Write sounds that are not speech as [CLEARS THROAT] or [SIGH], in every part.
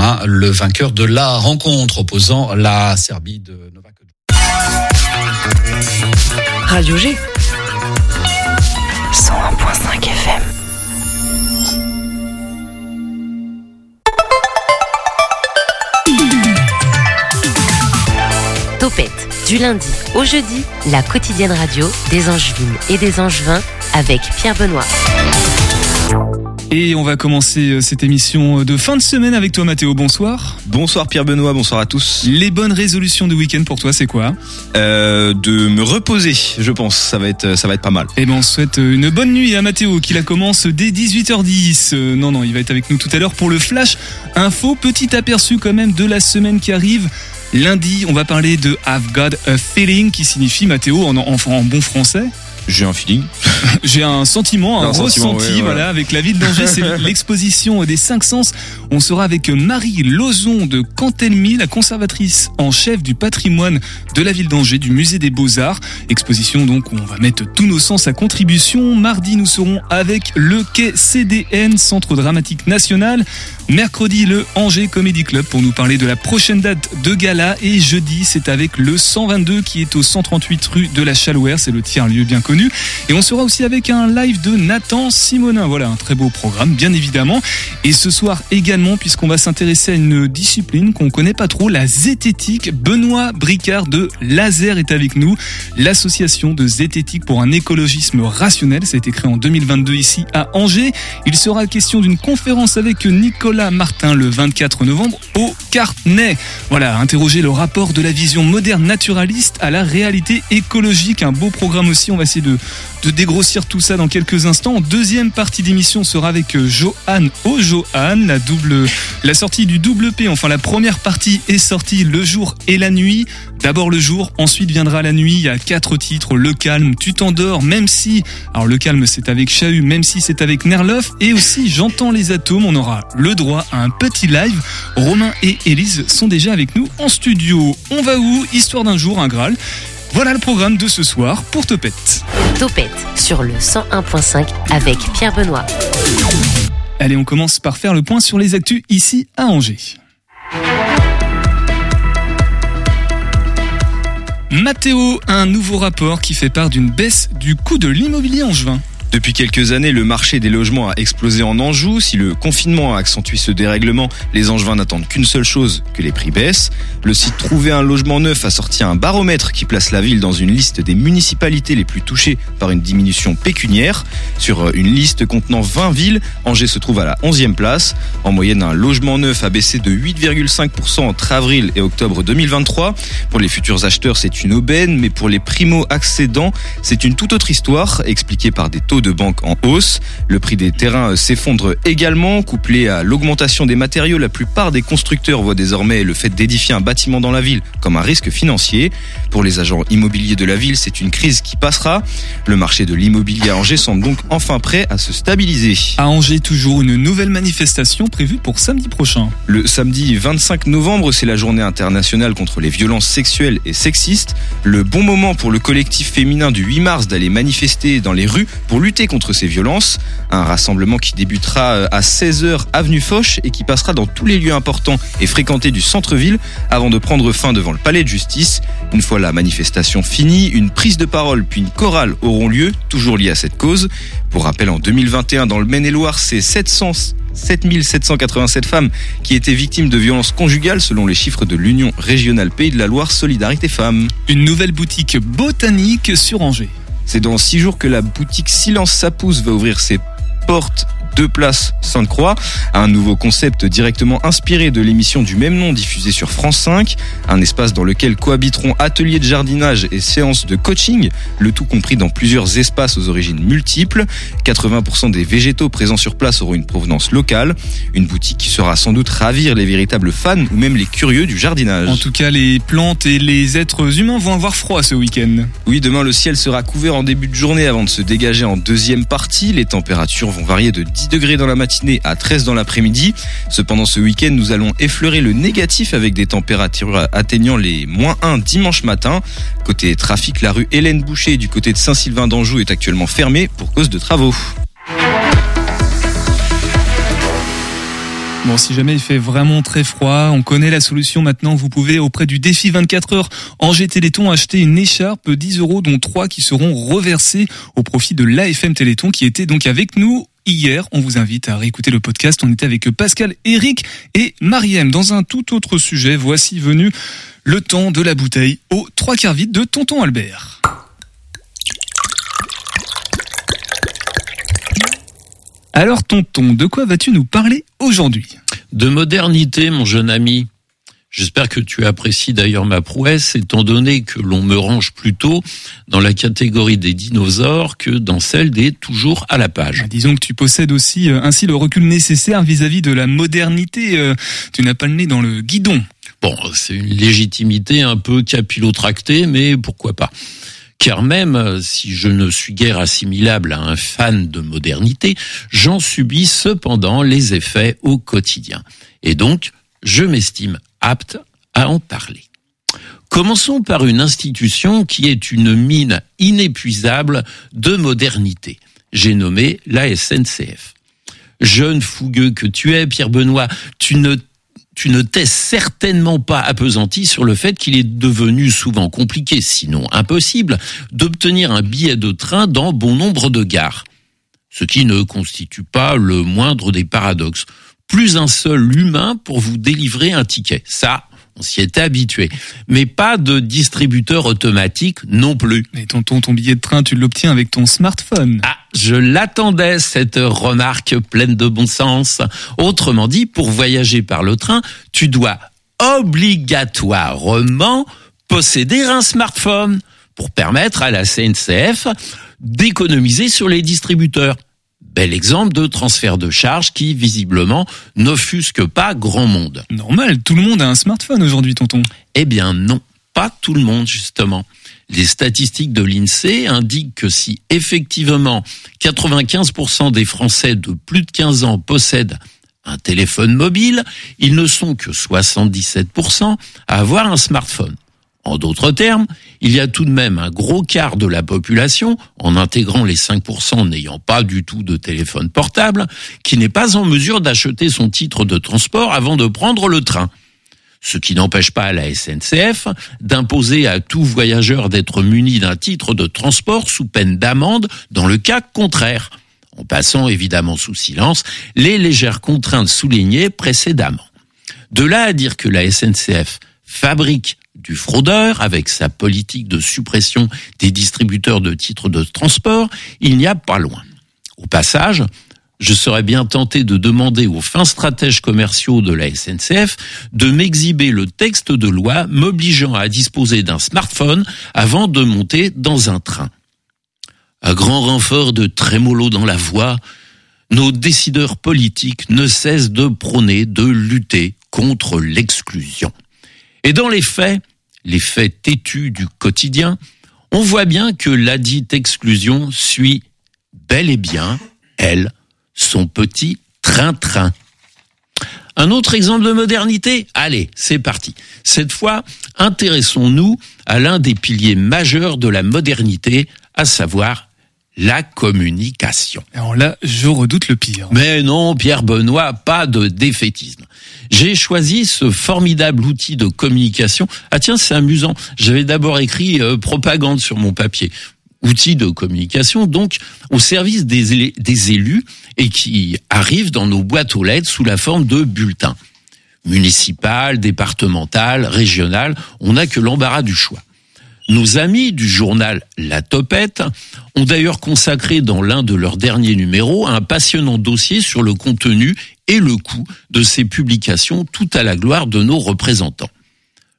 demain le vainqueur de la rencontre opposant la Serbie de Novak. Radio G. 101.5 FM. Topette, du lundi au jeudi, la quotidienne radio des Angevines et des Angevins avec Pierre Benoît. Et on va commencer euh, cette émission de fin de semaine avec toi Mathéo, bonsoir. Bonsoir Pierre Benoît, bonsoir à tous. Les bonnes résolutions de week-end pour toi c'est quoi? Euh, De me reposer, je pense, ça va être, ça va être pas mal. Eh ben on souhaite une bonne nuit à Mathéo qui la commence dès 18h10. Euh, non non, il va être avec nous tout à l'heure pour le flash info, petit aperçu quand même de la semaine qui arrive. Lundi, on va parler de I've Got a Feeling qui signifie Mathéo en, en, en bon français. J'ai un feeling. [LAUGHS] J'ai un sentiment, un, un ressenti, voilà, avec la ville d'Angers. C'est [LAUGHS] l'exposition des cinq sens. On sera avec Marie Lozon de Cantelmy, la conservatrice en chef du patrimoine de la ville d'Angers, du musée des Beaux-Arts. Exposition donc où on va mettre tous nos sens à contribution. Mardi, nous serons avec le quai CDN, Centre Dramatique National. Mercredi, le Angers Comedy Club pour nous parler de la prochaine date de gala. Et jeudi, c'est avec le 122 qui est au 138 rue de la Chalouère. C'est le tiers-lieu bien connu. Et on sera aussi avec un live de Nathan Simonin. Voilà, un très beau programme, bien évidemment. Et ce soir également, puisqu'on va s'intéresser à une discipline qu'on connaît pas trop, la zététique. Benoît Bricard de Laser est avec nous. L'association de zététique pour un écologisme rationnel. Ça a été créé en 2022 ici à Angers. Il sera question d'une conférence avec Nicolas Martin le 24 novembre au Cartenay. Voilà, interroger le rapport de la vision moderne naturaliste à la réalité écologique. Un beau programme aussi. On va essayer de, dégrossir tout ça dans quelques instants. Deuxième partie d'émission sera avec Johan au Johan, la double, la sortie du double P. Enfin, la première partie est sortie le jour et la nuit. D'abord le jour, ensuite viendra la nuit. Il y a quatre titres. Le calme, tu t'endors, même si, alors le calme c'est avec Chahut, même si c'est avec Nerloff. Et aussi, j'entends les atomes. On aura le droit à un petit live. Romain et Élise sont déjà avec nous en studio. On va où? Histoire d'un jour, un Graal. Voilà le programme de ce soir pour Topette. Topette sur le 101.5 avec Pierre Benoît. Allez, on commence par faire le point sur les actus ici à Angers. Mathéo, un nouveau rapport qui fait part d'une baisse du coût de l'immobilier angevin. Depuis quelques années, le marché des logements a explosé en Anjou. Si le confinement a accentué ce dérèglement, les Angevins n'attendent qu'une seule chose, que les prix baissent. Le site Trouver un logement neuf a sorti un baromètre qui place la ville dans une liste des municipalités les plus touchées par une diminution pécuniaire. Sur une liste contenant 20 villes, Angers se trouve à la 11e place. En moyenne, un logement neuf a baissé de 8,5% entre avril et octobre 2023. Pour les futurs acheteurs, c'est une aubaine, mais pour les primo-accédants, c'est une toute autre histoire, expliquée par des taux de banque en hausse. Le prix des terrains s'effondre également, couplé à l'augmentation des matériaux. La plupart des constructeurs voient désormais le fait d'édifier un bâtiment dans la ville comme un risque financier. Pour les agents immobiliers de la ville, c'est une crise qui passera. Le marché de l'immobilier à Angers semble donc enfin prêt à se stabiliser. À Angers, toujours une nouvelle manifestation prévue pour samedi prochain. Le samedi 25 novembre, c'est la journée internationale contre les violences sexuelles et sexistes. Le bon moment pour le collectif féminin du 8 mars d'aller manifester dans les rues pour lutter contre ces violences. Un rassemblement qui débutera à 16h avenue Foch et qui passera dans tous les lieux importants et fréquentés du centre-ville avant de prendre fin devant le palais de justice. Une fois la manifestation finie, une prise de parole puis une chorale auront lieu, toujours liées à cette cause. Pour rappel, en 2021, dans le Maine-et-Loire, c'est 700 7787 femmes qui étaient victimes de violences conjugales selon les chiffres de l'Union régionale Pays de la Loire Solidarité Femmes. Une nouvelle boutique botanique sur Angers. C'est dans six jours que la boutique Silence Sapousse va ouvrir ses portes deux places Sainte-Croix, un nouveau concept directement inspiré de l'émission du même nom diffusée sur France 5, un espace dans lequel cohabiteront ateliers de jardinage et séances de coaching, le tout compris dans plusieurs espaces aux origines multiples. 80% des végétaux présents sur place auront une provenance locale, une boutique qui sera sans doute ravir les véritables fans ou même les curieux du jardinage. En tout cas, les plantes et les êtres humains vont avoir froid ce week-end. Oui, demain le ciel sera couvert en début de journée avant de se dégager en deuxième partie. Les températures vont varier de 10 degrés dans la matinée à 13 dans l'après-midi. Cependant, ce week-end, nous allons effleurer le négatif avec des températures atteignant les moins 1 dimanche matin. Côté trafic, la rue Hélène Boucher du côté de Saint-Sylvain d'Anjou est actuellement fermée pour cause de travaux. Bon, si jamais il fait vraiment très froid, on connaît la solution maintenant. Vous pouvez, auprès du défi 24 heures Angers Téléthon, acheter une écharpe 10 euros, dont 3 qui seront reversés au profit de l'AFM Téléthon, qui était donc avec nous hier. On vous invite à réécouter le podcast. On était avec Pascal, Eric et Mariem. Dans un tout autre sujet, voici venu le temps de la bouteille aux trois quarts vide de Tonton Albert. Alors tonton, de quoi vas-tu nous parler aujourd'hui? De modernité, mon jeune ami. J'espère que tu apprécies d'ailleurs ma prouesse, étant donné que l'on me range plutôt dans la catégorie des dinosaures que dans celle des toujours à la page. Ah, disons que tu possèdes aussi euh, ainsi le recul nécessaire vis-à-vis de la modernité. Euh, tu n'as pas le nez dans le guidon. Bon, c'est une légitimité un peu capillotractée, mais pourquoi pas car même si je ne suis guère assimilable à un fan de modernité, j'en subis cependant les effets au quotidien. Et donc, je m'estime apte à en parler. Commençons par une institution qui est une mine inépuisable de modernité. J'ai nommé la SNCF. Jeune fougueux que tu es, Pierre Benoît, tu ne tu ne t'es certainement pas appesanti sur le fait qu'il est devenu souvent compliqué, sinon impossible, d'obtenir un billet de train dans bon nombre de gares. Ce qui ne constitue pas le moindre des paradoxes. Plus un seul humain pour vous délivrer un ticket. Ça, on s'y était habitué. Mais pas de distributeur automatique non plus. Mais tonton, ton billet de train, tu l'obtiens avec ton smartphone. Ah, je l'attendais, cette remarque pleine de bon sens. Autrement dit, pour voyager par le train, tu dois obligatoirement posséder un smartphone pour permettre à la CNCF d'économiser sur les distributeurs. Bel exemple de transfert de charge qui, visiblement, n'offusque pas grand monde. Normal, tout le monde a un smartphone aujourd'hui, tonton. Eh bien non, pas tout le monde, justement. Les statistiques de l'INSEE indiquent que si effectivement 95% des Français de plus de 15 ans possèdent un téléphone mobile, ils ne sont que 77% à avoir un smartphone. En d'autres termes, il y a tout de même un gros quart de la population, en intégrant les 5% n'ayant pas du tout de téléphone portable, qui n'est pas en mesure d'acheter son titre de transport avant de prendre le train. Ce qui n'empêche pas la SNCF d'imposer à tout voyageur d'être muni d'un titre de transport sous peine d'amende dans le cas contraire, en passant évidemment sous silence les légères contraintes soulignées précédemment. De là à dire que la SNCF fabrique du fraudeur avec sa politique de suppression des distributeurs de titres de transport, il n'y a pas loin. Au passage, je serais bien tenté de demander aux fins stratèges commerciaux de la SNCF de m'exhiber le texte de loi m'obligeant à disposer d'un smartphone avant de monter dans un train. À grand renfort de trémolo dans la voix, nos décideurs politiques ne cessent de prôner, de lutter contre l'exclusion. Et dans les faits, les faits têtus du quotidien, on voit bien que la dite exclusion suit bel et bien, elle, son petit train-train. Un autre exemple de modernité Allez, c'est parti. Cette fois, intéressons-nous à l'un des piliers majeurs de la modernité, à savoir la communication. Alors là, je redoute le pire. Mais non, Pierre Benoît, pas de défaitisme. J'ai choisi ce formidable outil de communication. Ah tiens, c'est amusant. J'avais d'abord écrit euh, propagande sur mon papier. Outil de communication, donc, au service des, élus et qui arrive dans nos boîtes aux lettres sous la forme de bulletins. Municipal, départemental, régional, on n'a que l'embarras du choix. Nos amis du journal La Topette ont d'ailleurs consacré dans l'un de leurs derniers numéros un passionnant dossier sur le contenu et le coût de ces publications tout à la gloire de nos représentants.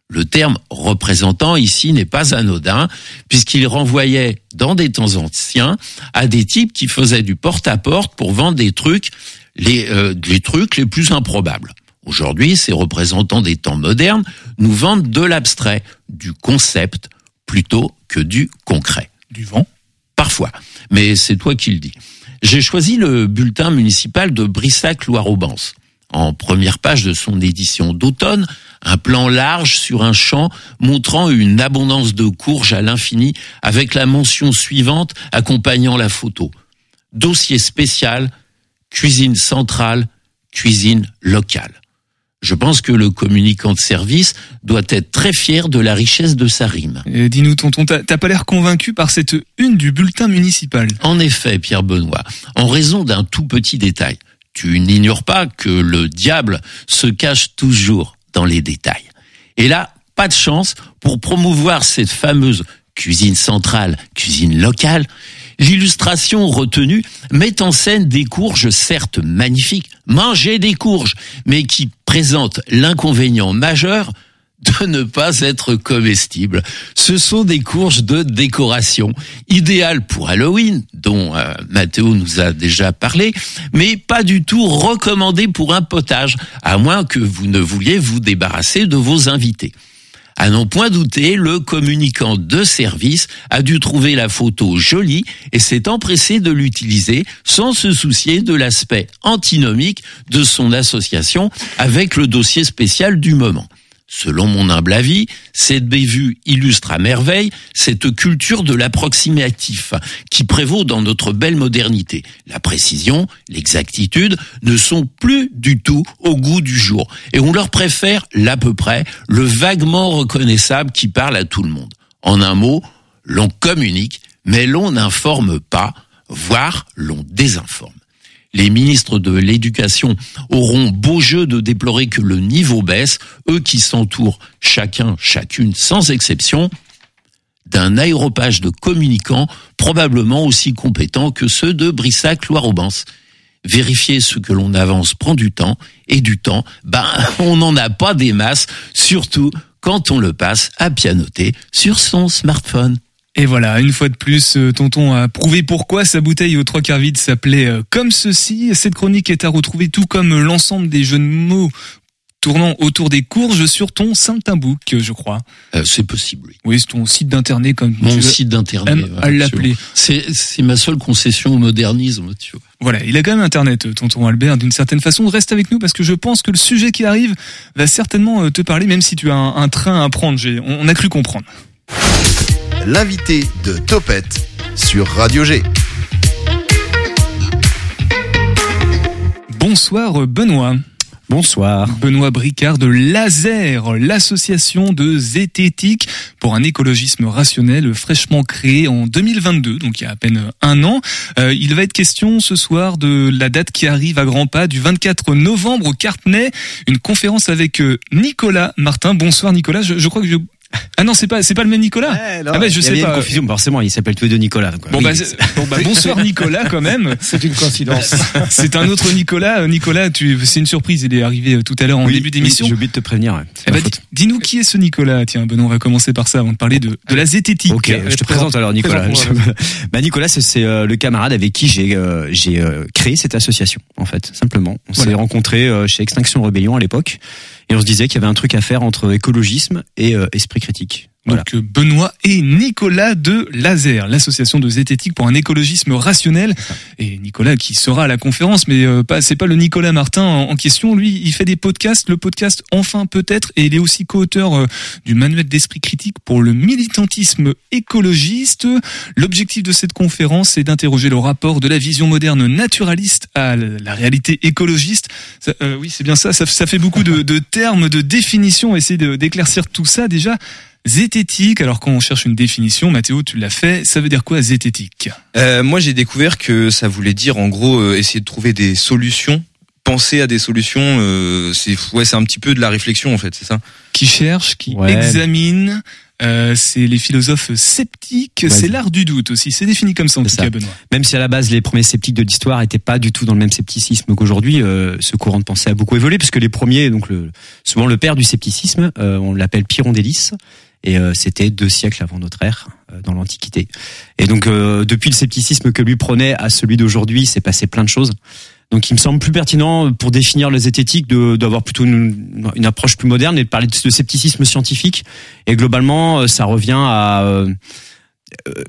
Le terme représentant ici n'est pas anodin, puisqu'il renvoyait, dans des temps anciens, à des types qui faisaient du porte-à-porte pour vendre des trucs, les, euh, les trucs les plus improbables. Aujourd'hui, ces représentants des temps modernes nous vendent de l'abstrait, du concept, plutôt que du concret. Du vent Parfois, mais c'est toi qui le dis. J'ai choisi le bulletin municipal de Brissac-Loire-Aubance. En première page de son édition d'automne, un plan large sur un champ montrant une abondance de courges à l'infini avec la mention suivante accompagnant la photo. Dossier spécial, cuisine centrale, cuisine locale. Je pense que le communicant de service doit être très fier de la richesse de sa rime. Dis-nous, tonton, t'as pas l'air convaincu par cette une du bulletin municipal En effet, Pierre Benoît, en raison d'un tout petit détail. Tu n'ignores pas que le diable se cache toujours dans les détails. Et là, pas de chance pour promouvoir cette fameuse cuisine centrale, cuisine locale. L'illustration retenue met en scène des courges certes magnifiques, manger des courges, mais qui présentent l'inconvénient majeur de ne pas être comestibles. Ce sont des courges de décoration, idéales pour Halloween, dont euh, Mathéo nous a déjà parlé, mais pas du tout recommandées pour un potage, à moins que vous ne vouliez vous débarrasser de vos invités. À n'en point douter, le communicant de service a dû trouver la photo jolie et s'est empressé de l'utiliser sans se soucier de l'aspect antinomique de son association avec le dossier spécial du moment. Selon mon humble avis, cette bévue illustre à merveille cette culture de l'approximatif qui prévaut dans notre belle modernité. La précision, l'exactitude ne sont plus du tout au goût du jour et on leur préfère l'à peu près, le vaguement reconnaissable qui parle à tout le monde. En un mot, l'on communique, mais l'on n'informe pas, voire l'on désinforme. Les ministres de l'Éducation auront beau jeu de déplorer que le niveau baisse, eux qui s'entourent chacun, chacune, sans exception, d'un aéropage de communicants probablement aussi compétents que ceux de Brissac-Loire-Aubance. Vérifier ce que l'on avance prend du temps, et du temps, ben, [LAUGHS] on n'en a pas des masses, surtout quand on le passe à pianoter sur son smartphone. Et voilà, une fois de plus, euh, Tonton a prouvé pourquoi sa bouteille aux trois quarts vide s'appelait euh, comme ceci. Cette chronique est à retrouver tout comme l'ensemble des jeux de mots tournant autour des courges sur ton Saint-Book, je crois. Euh, c'est possible, oui. Oui, c'est ton site d'internet comme Mon site d'internet. à l'appeler. C'est, c'est ma seule concession au modernisme, tu vois. Voilà, il a quand même internet, tonton Albert, d'une certaine façon. Reste avec nous parce que je pense que le sujet qui arrive va certainement te parler, même si tu as un, un train à prendre. J'ai, on a cru comprendre l'invité de Topette sur Radio G. Bonsoir Benoît. Bonsoir. Benoît Bricard de Laser, l'association de zététique pour un écologisme rationnel fraîchement créé en 2022, donc il y a à peine un an. Euh, il va être question ce soir de la date qui arrive à grands pas du 24 novembre au Cartenay, une conférence avec euh, Nicolas Martin. Bonsoir Nicolas, je, je crois que je ah non, c'est pas c'est pas le même Nicolas. ah bah je il y sais pas. Une confusion, forcément, il s'appelle tous les deux Nicolas. bon, bah, bon bah, bonsoir [LAUGHS] Nicolas quand même. C'est une coïncidence. [LAUGHS] c'est un autre Nicolas. Nicolas, tu c'est une surprise. Il est arrivé euh, tout à l'heure en début d'émission. Oui, J'ai oublié de te prévenir. Ouais. Eh bah, Dis-nous qui est ce Nicolas. Tiens, Benoît, on va commencer par ça avant de parler de de la zététique. Ok, je te présente alors Nicolas. [LAUGHS] bah Nicolas, c'est euh, le camarade avec qui j'ai euh, j'ai créé cette association en fait, simplement. On s'est rencontrés chez Extinction Rebellion à l'époque et on se disait qu'il y avait un truc à faire entre écologisme et esprit critique. Donc euh, Benoît et Nicolas de Laser, l'association de zététique pour un écologisme rationnel. Et Nicolas qui sera à la conférence, mais euh, pas c'est pas le Nicolas Martin en, question. Lui, il fait des podcasts, le podcast Enfin peut-être, et il est aussi co-auteur euh, du manuel d'esprit critique pour le militantisme écologiste. L'objectif de cette conférence est d'interroger le rapport de la vision moderne naturaliste à la réalité écologiste. oui, c'est bien ça, ça. fait beaucoup de, de termes, de définitions. Essayer d'éclaircir tout ça déjà. Zététique, alors quand on cherche une définition, Mathéo, tu l'as fait, ça veut dire quoi zététique? Euh, Moi j'ai découvert que ça voulait dire en gros euh, essayer de trouver des solutions, penser à des solutions, euh, c'est ouais, c'est un petit peu de la réflexion en fait, c'est ça? Qui cherche, qui examine, euh, c'est les philosophes sceptiques, c'est l'art du doute aussi. C'est défini comme ça en tout cas, Benoît. Même si à la base les premiers sceptiques de l'histoire n'étaient pas du tout dans le même scepticisme qu'aujourd'hui, euh, ce courant de pensée a beaucoup évolué puisque les premiers, donc le, souvent le père du scepticisme, euh, on l'appelle Pyrondélis, et euh, c'était deux siècles avant notre ère euh, dans l'Antiquité. Et donc euh, depuis le scepticisme que lui prenait à celui d'aujourd'hui, s'est passé plein de choses. Donc il me semble plus pertinent pour définir les zététiques d'avoir plutôt une, une, approche plus moderne et de parler de scepticisme scientifique. Et globalement, ça revient à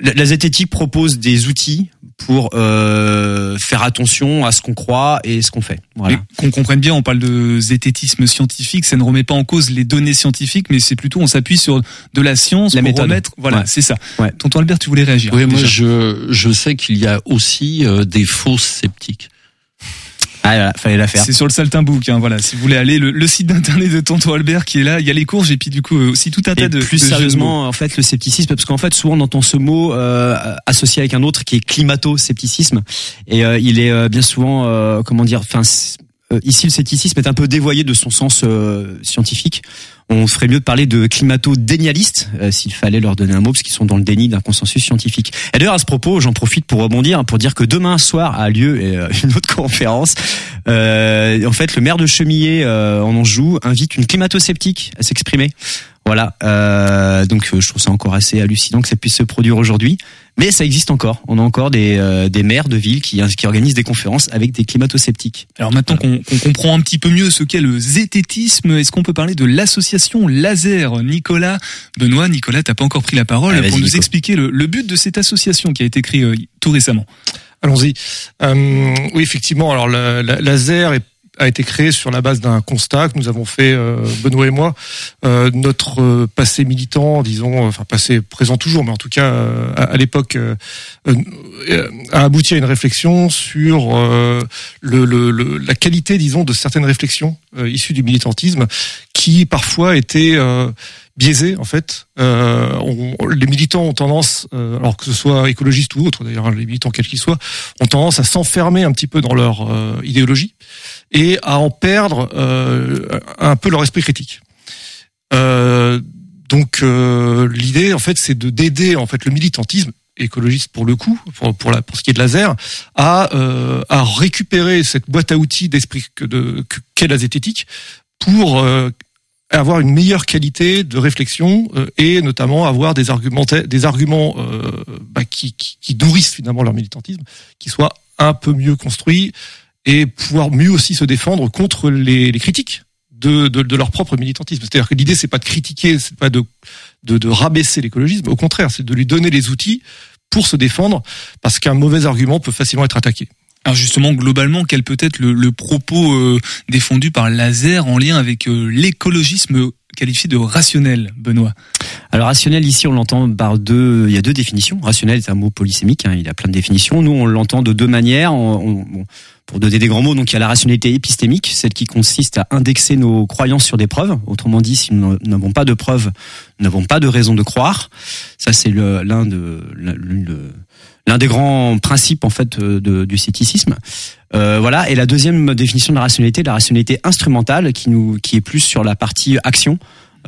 la zététique propose des outils pour euh, faire attention à ce qu'on croit et ce qu'on fait. Voilà. Qu'on comprenne bien, on parle de zététisme scientifique, ça ne remet pas en cause les données scientifiques, mais c'est plutôt on s'appuie sur de la science la pour méthode. remettre. Voilà, Ouais. c'est ça. Ouais. Tonton Albert, tu voulais réagir Oui, moi je, je sais qu'il y a aussi euh, des fausses sceptiques. Ah, fallait la faire. C'est sur le Saltimbook, hein, voilà. Si vous voulez aller, le, site d'internet de Tonton Albert qui est là, il y a les courges et puis du coup aussi tout un tas de. Plus sérieusement, en fait, le scepticisme, parce qu'en fait, souvent on entend ce mot euh, associé avec un autre qui est climato-scepticisme, et euh, il est euh, bien souvent, euh, comment dire, enfin euh, ici le scepticisme est un peu dévoyé de son sens euh, scientifique. On ferait mieux de parler de climato-dénialistes, euh, s'il fallait leur donner un mot, parce qu'ils sont dans le déni d'un consensus scientifique. Et d'ailleurs, à ce propos, j'en profite pour rebondir, pour dire que demain soir a lieu [LAUGHS] une autre conférence. En fait, le maire de Chemillé en Anjou invite une climato-sceptique à s'exprimer. Voilà, euh, donc je trouve ça encore assez hallucinant que ça puisse se produire aujourd'hui. Mais ça existe encore. On a encore des, euh, des maires de villes qui, qui organisent des conférences avec des climato-sceptiques. Alors maintenant qu'on comprend un petit peu mieux ce qu'est le zététisme, est-ce qu'on peut parler de l'association Laser? Nicolas, Benoît, Nicolas, t'as pas encore pris la parole ah, pour nous expliquer le, le, but de cette association qui a été créée euh, tout récemment. Allons-y. Euh, oui, effectivement. Alors, la, a été créé sur la base d'un constat que nous avons fait euh, Benoît et moi. Euh, notre euh, passé militant, disons, enfin passé présent toujours, mais en tout cas à, l'époque, a abouti à une réflexion sur la qualité, disons, de certaines réflexions issues du militantisme, qui parfois étaient biaisées en fait. les militants ont tendance, alors que ce soit écologistes ou autres d'ailleurs, hein, les militants quels qu'ils soient, ont tendance à s'enfermer un petit peu dans leur idéologie et à en perdre euh, un peu leur esprit critique. Euh, donc euh, l'idée en fait c'est de d'aider en fait le militantisme écologiste pour le coup pour pour, la, pour ce qui est de laser à euh, à récupérer cette boîte à outils d'esprit que de qu'est la zététique pour euh, avoir une meilleure qualité de réflexion euh, et notamment avoir des arguments des arguments bah, qui, qui, nourrissent finalement leur militantisme qui soient un peu mieux construits et pouvoir mieux aussi se défendre contre les, critiques de, de, de, leur propre militantisme. C'est-à-dire que l'idée c'est pas de critiquer, c'est pas de, de, de rabaisser l'écologisme, au contraire, c'est de lui donner les outils pour se défendre, parce qu'un mauvais argument peut facilement être attaqué. Alors justement, globalement, quel peut être le, propos euh, défendu par Laser en lien avec euh, l'écologisme qualifié de rationnel, Benoît? Alors rationnel ici on l'entend par deux, il y a deux définitions. Rationnel est un mot polysémique, hein, il a plein de définitions. Nous on l'entend de deux manières. Pour donner des grands mots, donc il y a la rationalité épistémique, celle qui consiste à indexer nos croyances sur des preuves. Autrement dit, si nous n'avons pas de preuves, nous n'avons pas de raison de croire. Ça c'est l'un de l'un des grands principes en fait de, du scepticisme. Euh, voilà. Et la deuxième définition de la rationalité, la rationalité instrumentale, qui nous, qui est plus sur la partie action.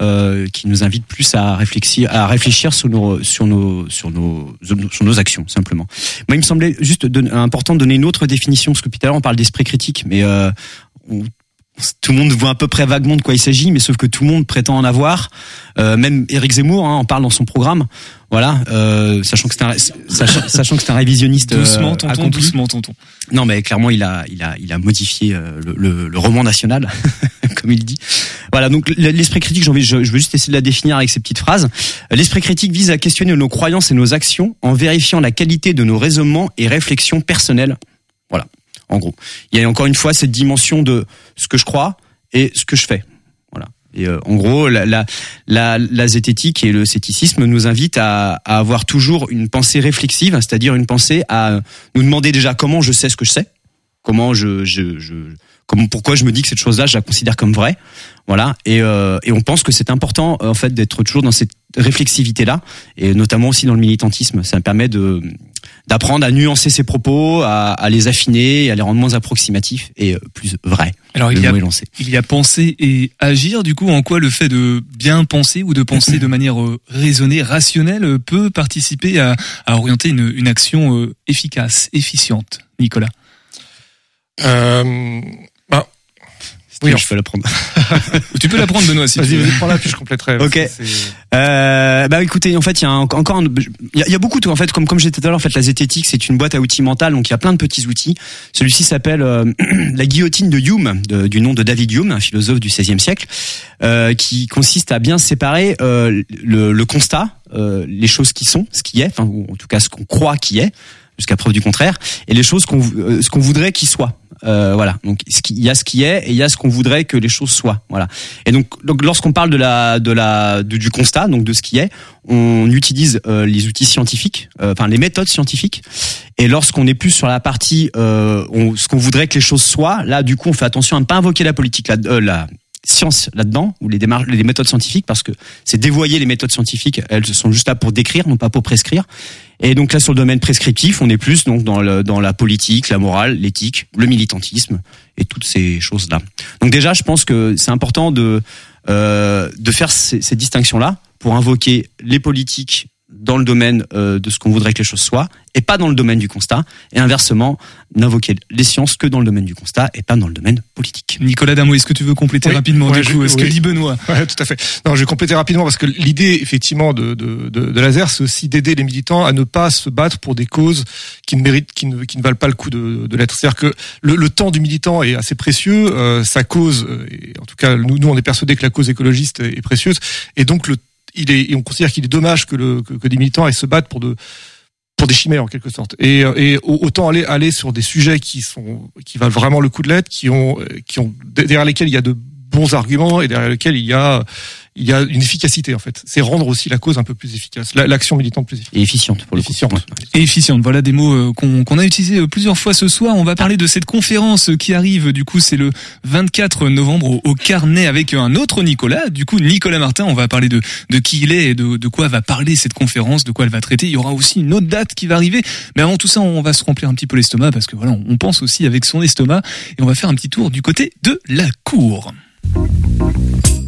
Euh, qui nous invite plus à réfléchir, à réfléchir sur nos, sur nos, sur nos, sur nos actions simplement. Moi, il me semblait juste important de donner une autre définition parce que tout à l'heure on parle d'esprit critique, mais euh, tout le monde voit à peu près vaguement de quoi il s'agit, mais sauf que tout le monde prétend en avoir. Euh, même Éric Zemmour hein, en parle dans son programme. Voilà, euh, sachant que c'est un, [LAUGHS] sachant, que c'est un révisionniste. Euh, doucement, tonton, doucement, tonton. Non, mais clairement, il a, il a, il a modifié euh, le, le, roman national, [LAUGHS] comme il dit. Voilà, donc l'esprit critique, j'ai envie, je, je veux juste essayer de la définir avec ces petites phrases. L'esprit critique vise à questionner nos croyances et nos actions en vérifiant la qualité de nos raisonnements et réflexions personnelles. Voilà en gros. Il y a encore une fois cette dimension de ce que je crois et ce que je fais. Voilà. Et euh, en gros, la, la, la, zététique et le scepticisme nous invitent à, à avoir toujours une pensée réflexive, c'est-à-dire une pensée à nous demander déjà comment je sais ce que je sais, comment je, je, je pourquoi je me dis que cette chose-là, je la considère comme vraie. Voilà. Et, euh, et on pense que c'est important en fait d'être toujours dans cette réflexivité là, et notamment aussi dans le militantisme. Ça permet de d'apprendre à nuancer ses propos, à, à, les affiner, à les rendre moins approximatifs et euh, plus vrais. Alors il y, a, il y a penser et agir. Du coup, en quoi le fait de bien penser ou de penser de [CLEARS THROAT] manière euh, raisonnée, rationnelle, peut participer à, à orienter une, une action efficace, efficiente, Nicolas euh, oui, je peux la prendre. [LAUGHS] tu peux la prendre, Benoît, si Vas-y, vas-y, prends-la, puis je compléterai. Ok. Euh, bah écoutez, en fait, il y a encore il y, a beaucoup de, en fait, comme comme j'ai tout à l'heure, en fait, la zététique, c'est une boîte à outils mentale, donc il y a plein de petits outils. Celui-ci s'appelle euh, [CLEARS THROAT] la guillotine de Hume, du nom de David Hume, un philosophe du XVIe siècle, euh, qui consiste à bien séparer euh, le, le, constat, euh, les choses qui sont, ce qui est, enfin, ou en tout cas ce qu'on croit qui est, jusqu'à preuve du contraire, et les choses qu'on euh, ce qu'on voudrait qu'ils soient. Euh, voilà. Donc il y a ce qui est et il y a ce qu'on voudrait que les choses soient. Voilà. Et donc, lorsqu'on parle de la de la du constat, donc de ce qui est, on utilise euh, les outils scientifiques, euh, enfin les méthodes scientifiques. Et lorsqu'on est plus sur la partie on, ce qu'on voudrait que les choses soient, là du coup on fait attention à ne pas invoquer la politique, la, la science là-dedans ou les démarches, les méthodes scientifiques parce que c'est dévoyer les méthodes scientifiques. Elles sont juste là pour décrire, non pas pour prescrire. Et donc là sur le domaine prescriptif, on est plus donc dans, le, dans la politique, la morale, l'éthique, le militantisme et toutes ces choses-là. Donc déjà, je pense que c'est important de euh, de faire ces, ces distinctions là pour invoquer les politiques dans le domaine euh, de ce qu'on voudrait que les choses soient et pas dans le domaine du constat et inversement n'invoquer les sciences que dans le domaine du constat et pas dans le domaine politique. Nicolas Damo, est-ce que tu veux compléter rapidement du coup ce que dit Benoît? Ouais, tout à fait. Non, je vais compléter rapidement parce que l'idée effectivement de de, de, de laser c'est aussi d'aider les militants à ne pas se battre pour des causes qui ne méritent qui ne, qui ne valent pas le coup de, de l'être. C'est-à-dire que le, le, temps du militant est assez précieux, euh, sa cause et en tout cas nous nous on est persuadés que la cause écologiste est, est précieuse et donc le il est, on considère qu'il est dommage que, le, que, des militants aient se battre pour de pour des chimères en quelque sorte. Et, et autant aller aller sur des sujets qui sont qui valent vraiment le coup de l'aide, qui ont qui ont derrière lesquels il y a de bons arguments et derrière lesquels il y a il y a une efficacité en fait. C'est rendre aussi la cause un peu plus efficace, l'action militante plus efficace. Et efficiente pour le efficiente. Et efficiente. Voilà des mots euh, qu'on a utilisés euh, plusieurs fois ce soir. On va parler de cette conférence qui arrive. Du coup, c'est le 24 novembre au, Carnet avec un autre Nicolas. Du coup, Nicolas Martin. On va parler de de qui il est et de, de quoi va parler cette conférence, de quoi elle va traiter. Il y aura aussi une autre date qui va arriver. Mais avant tout ça, on va se remplir un petit peu l'estomac parce que voilà, on pense aussi avec son estomac et on va faire un petit tour du côté de la cour.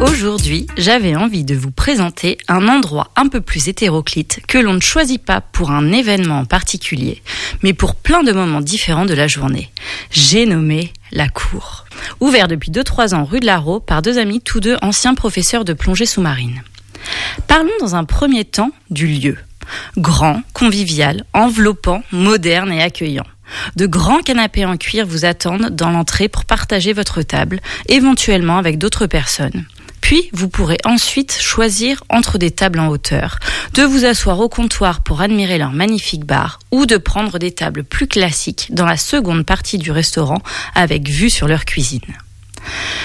Aujourd'hui, j'avais envie de vous présenter un endroit un peu plus hétéroclite que l'on ne choisit pas pour un événement en particulier, mais pour plein de moments différents de la journée. J'ai nommé la cour. Ouvert depuis 2-3 ans rue de la par deux amis, tous deux anciens professeurs de plongée sous-marine. Parlons dans un premier temps du lieu. Grand, convivial, enveloppant, moderne et accueillant. De grands canapés en cuir vous attendent dans l'entrée pour partager votre table, éventuellement avec d'autres personnes. Puis, vous pourrez ensuite choisir entre des tables en hauteur, de vous asseoir au comptoir pour admirer leur magnifique bar ou de prendre des tables plus classiques dans la seconde partie du restaurant avec vue sur leur cuisine.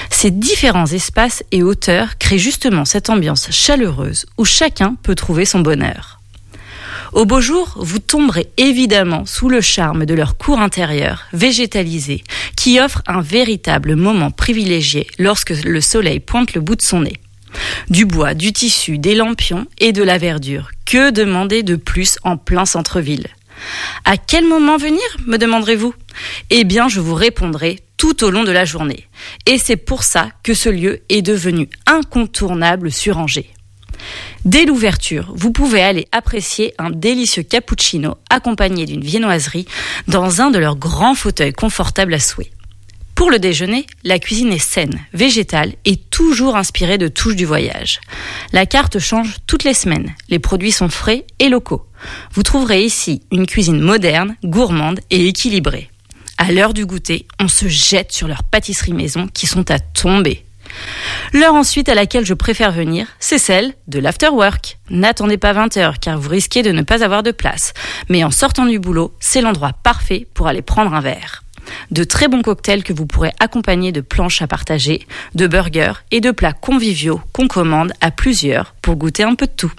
Ces différents espaces et hauteurs créent justement cette ambiance chaleureuse où chacun peut trouver son bonheur. Au beau jour, vous tomberez évidemment sous le charme de leur cour intérieure, végétalisée, qui offre un véritable moment privilégié lorsque le soleil pointe le bout de son nez. Du bois, du tissu, des lampions et de la verdure. Que demander de plus en plein centre-ville? À quel moment venir, me demanderez-vous? Eh bien, je vous répondrai tout au long de la journée. Et c'est pour ça que ce lieu est devenu incontournable sur Angers. Dès l'ouverture, vous pouvez aller apprécier un délicieux cappuccino accompagné d'une viennoiserie dans un de leurs grands fauteuils confortables à souhait. Pour le déjeuner, la cuisine est saine, végétale et toujours inspirée de touches du voyage. La carte change toutes les semaines. Les produits sont frais et locaux. Vous trouverez ici une cuisine moderne, gourmande et équilibrée. À l'heure du goûter, on se jette sur leurs pâtisseries maison qui sont à tomber. L'heure ensuite à laquelle je préfère venir, c'est celle de l'afterwork. N'attendez pas 20 heures car vous risquez de ne pas avoir de place. Mais en sortant du boulot, c'est l'endroit parfait pour aller prendre un verre. De très bons cocktails que vous pourrez accompagner de planches à partager, de burgers et de plats conviviaux qu'on commande à plusieurs pour goûter un peu de tout.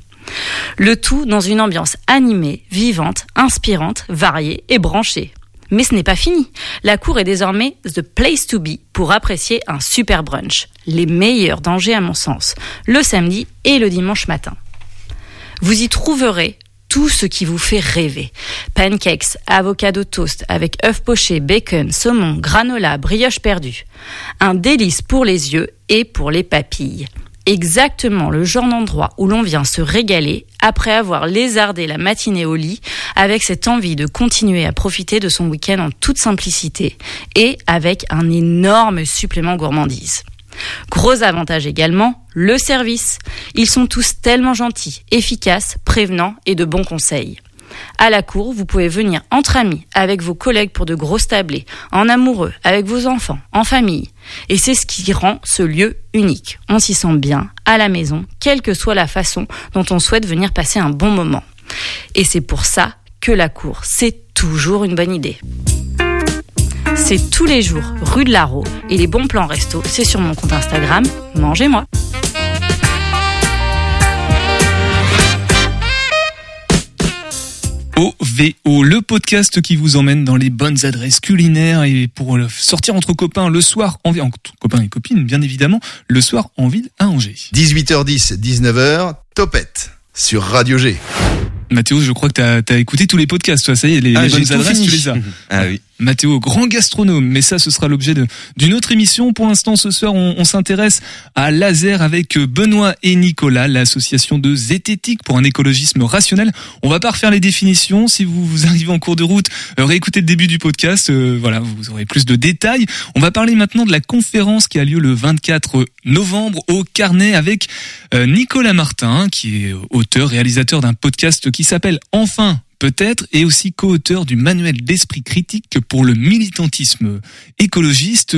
Le tout dans une ambiance animée, vivante, inspirante, variée et branchée. Mais ce n'est pas fini. La cour est désormais the place to be pour apprécier un super brunch. Les meilleurs dangers à mon sens. Le samedi et le dimanche matin. Vous y trouverez tout ce qui vous fait rêver. Pancakes, avocado toast avec œufs pochés, bacon, saumon, granola, brioche perdue. Un délice pour les yeux et pour les papilles. Exactement le genre d'endroit où l'on vient se régaler après avoir lézardé la matinée au lit avec cette envie de continuer à profiter de son week-end en toute simplicité et avec un énorme supplément gourmandise. Gros avantage également, le service. Ils sont tous tellement gentils, efficaces, prévenants et de bons conseils. À la cour, vous pouvez venir entre amis, avec vos collègues pour de grosses tablées, en amoureux, avec vos enfants, en famille. Et c'est ce qui rend ce lieu unique. On s'y sent bien, à la maison, quelle que soit la façon dont on souhaite venir passer un bon moment. Et c'est pour ça que la cour, c'est toujours une bonne idée. C'est tous les jours rue de Larro et les bons plans resto, c'est sur mon compte Instagram, mangez-moi. OVO, le podcast qui vous emmène dans les bonnes adresses culinaires et pour sortir entre copains le soir, en, entre copains et copines bien évidemment, le soir en ville à Angers. 18h10, 19h, Topette sur Radio G. Mathéo, je crois que tu as, écouté tous les podcasts, toi, ça y est, les, ah, bonnes adresses, tu les as. [LAUGHS] Ah oui. Mathéo, grand gastronome, mais ça, ce sera l'objet d'une autre émission. Pour l'instant, ce soir, on, s'intéresse à laser avec Benoît et Nicolas, l'association de zététique pour un écologisme rationnel. On va pas refaire les définitions. Si vous, vous arrivez en cours de route, euh, réécoutez le début du podcast. Euh, voilà, vous aurez plus de détails. On va parler maintenant de la conférence qui a lieu le 24 novembre au Carnet avec euh, Nicolas Martin, qui est auteur, réalisateur d'un podcast qui s'appelle Enfin peut-être, et aussi co-auteur du manuel d'esprit critique pour le militantisme écologiste.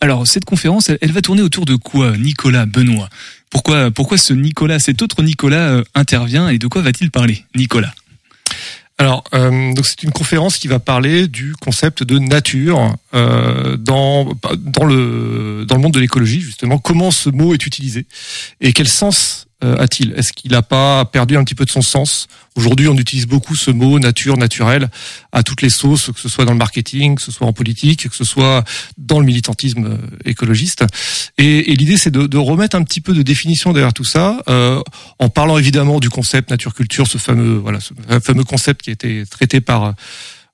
Alors, cette conférence, elle, va tourner autour de quoi, Nicolas Benoît? Pourquoi, pourquoi ce Nicolas, cet autre Nicolas euh, intervient et de quoi va-t-il parler, Nicolas? Alors, euh, donc c'est une conférence qui va parler du concept de nature euh, dans dans le dans le monde de l'écologie justement. Comment ce mot est utilisé et quel sens euh, a-t-il Est-ce qu'il n'a pas perdu un petit peu de son sens Aujourd'hui, on utilise beaucoup ce mot nature, naturel, à toutes les sauces, que ce soit dans le marketing, que ce soit en politique, que ce soit dans le militantisme euh, écologiste. Et, et l'idée, c'est de, de, remettre un petit peu de définition derrière tout ça, euh, en parlant évidemment du concept nature-culture, ce fameux voilà, ce fameux concept qui a été traité par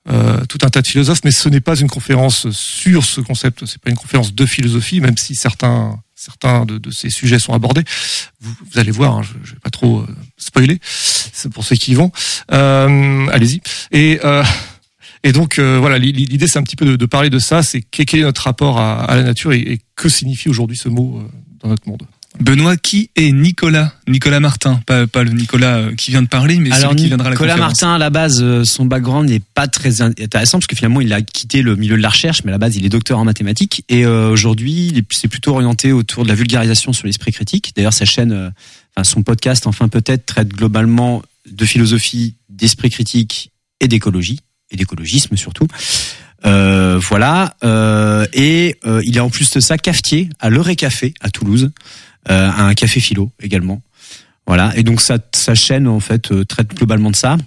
euh, tout un tas de philosophes, mais ce n'est pas une conférence sur ce concept, c'est pas une conférence de philosophie, même si certains certains de, ces sujets sont abordés. Vous, allez voir, hein, je, je vais pas trop euh, spoiler, c'est pour ceux qui y vont. Euh, Allez-y. Et euh, donc voilà, l'idée c'est un petit peu de, parler de ça, c'est quel est notre rapport à, la nature et, que signifie aujourd'hui ce mot dans notre monde? Benoît, qui est Nicolas? Nicolas Martin, pas, pas le Nicolas euh, qui vient de parler, mais celui qui viendra à la Nicolas Martin, à la base, euh, son background n'est pas très intéressant parce que finalement, il a quitté le milieu de la recherche, mais à la base, il est docteur en mathématiques et euh, aujourd'hui, c'est plutôt orienté autour de la vulgarisation sur l'esprit critique. D'ailleurs, sa chaîne, enfin son podcast, enfin peut-être, traite globalement de philosophie, d'esprit critique et d'écologie et d'écologisme surtout. Euh, voilà. Euh, et euh, il est en plus de ça cafetier à l'Euré Café à Toulouse euh, un café philo également. Voilà. Et donc sa, chaîne en fait euh, traite globalement de ça.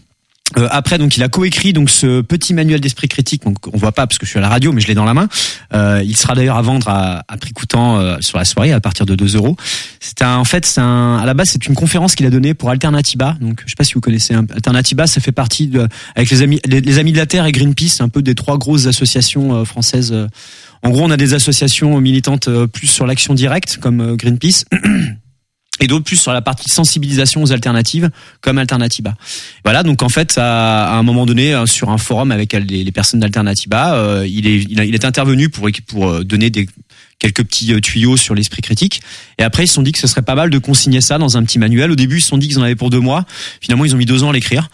Euh, après, donc, il a coécrit donc ce petit manuel d'esprit critique. Donc, on voit pas parce que je suis à la radio, mais je l'ai dans la main. Euh, il sera d'ailleurs à vendre à, à prix coûtant euh, sur la soirée à partir de 2 euros. C'est en fait, c'est à la base, c'est une conférence qu'il a donnée pour Alternatiba. Donc, je sais pas si vous connaissez Alternatiba. Ça fait partie de, avec les amis, les, les amis de la Terre et Greenpeace, un peu des trois grosses associations françaises. En gros, on a des associations militantes plus sur l'action directe, comme Greenpeace. [CLEARS THROAT] et d'autres plus sur la partie sensibilisation aux alternatives comme Alternatiba. Voilà, donc en fait, à, un moment donné, euh, sur un forum avec les, personnes d'Alternatiba, euh, il, est, il, est intervenu pour, pour euh, donner des, quelques petits tuyaux sur l'esprit critique. Et après, ils se sont dit que ce serait pas mal de consigner ça dans un petit manuel. Au début, ils se sont dit qu'ils en avaient pour deux mois. Finalement, ils ont mis deux ans à l'écrire.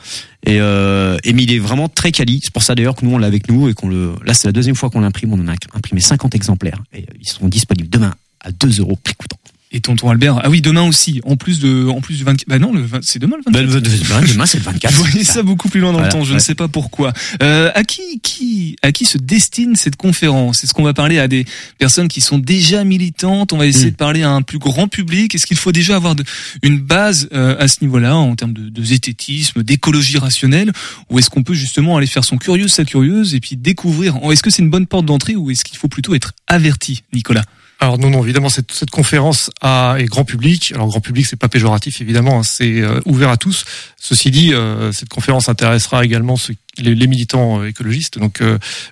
Et, euh, et mais il est vraiment très quali. C'est pour ça d'ailleurs que nous on l'a avec nous et qu'on le. Là, c'est la deuxième fois qu'on l'imprime. On en a imprimé 50 exemplaires et ils seront disponibles demain à 2 euros coûtant. Et tonton Albert, ah oui, demain aussi, en plus de, en plus du 24, bah non, le c'est demain le 24. Bah, demain, c'est le 24. Vous voyez ça beaucoup plus loin dans le temps, je ne sais pas pourquoi. Euh, à qui, qui, à qui se destine cette conférence? Est-ce qu'on va parler à des personnes qui sont déjà militantes? On va essayer mm. de parler à un plus grand public. Est-ce qu'il faut déjà avoir de, une base euh, à ce niveau-là en termes de, de zététisme, d'écologie rationnelle, ou est-ce qu'on peut justement aller faire son curieux, sa curieuse, et puis découvrir? Est-ce que c'est une bonne porte d'entrée, ou est-ce qu'il faut plutôt être averti, Nicolas? Alors non, non, évidemment, cette, cette conférence a, est grand public. Alors grand public, c'est pas péjoratif, évidemment, hein, c'est euh, ouvert à tous. Ceci dit, euh, cette conférence intéressera également les, les, militants euh, écologistes. Donc,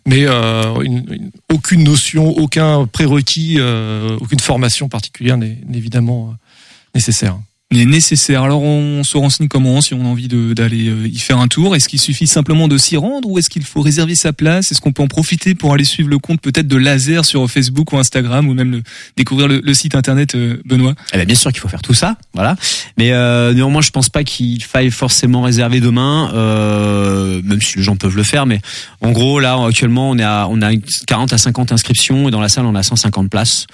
mais une, aucune notion, aucun prérequis, aucune formation particulière n'est évidemment nécessaire est nécessaire. Alors on se renseigne comment si on a envie d'aller euh, y faire un tour Est-ce qu'il suffit simplement de s'y rendre ou est-ce qu'il faut réserver sa place? Est-ce qu'on peut en profiter pour aller suivre le compte peut-être de Laser sur Facebook ou Instagram ou même le, découvrir le, site internet euh, Benoît? Eh bien, bien sûr qu'il faut faire tout ça, voilà. Mais euh, néanmoins, je pense pas qu'il faille forcément réserver demain, euh, même si les gens peuvent le faire. Mais en gros, là actuellement, on est à on a 40 à 50 inscriptions et dans la salle, on a 150 places.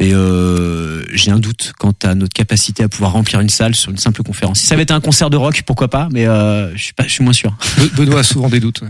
Et euh, j'ai un doute quant à notre capacité à pouvoir remplir une salle sur une simple conférence. Si ça avait été un concert de rock, pourquoi pas Mais euh, je suis pas, je suis moins sûr. Benoît a souvent des doutes. Ouais.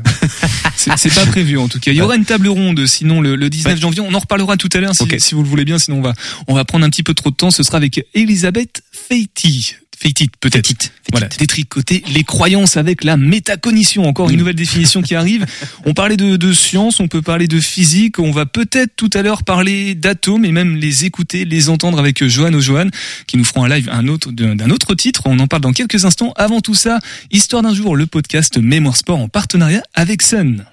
[LAUGHS] c'est pas prévu en tout cas. Il y aura une table ronde, sinon le, le 19 janvier. On en reparlera tout à l'heure si, si, vous le voulez bien. Sinon on va on va prendre un petit peu trop de temps. Ce sera avec Elisabeth Feiti Fétite, peut-être. Voilà, détricoter les croyances avec la métacognition. Encore une nouvelle définition qui arrive. [LAUGHS] On parlait de, de science, on peut parler de physique, on va peut-être tout à l'heure parler d'atomes et même les écouter, les entendre avec Johan ou Johan, qui nous feront un live un autre, d'un autre titre. On en parle dans quelques instants. Avant tout ça, Histoire d'un jour, le podcast Mémoire Sport en partenariat avec Sun.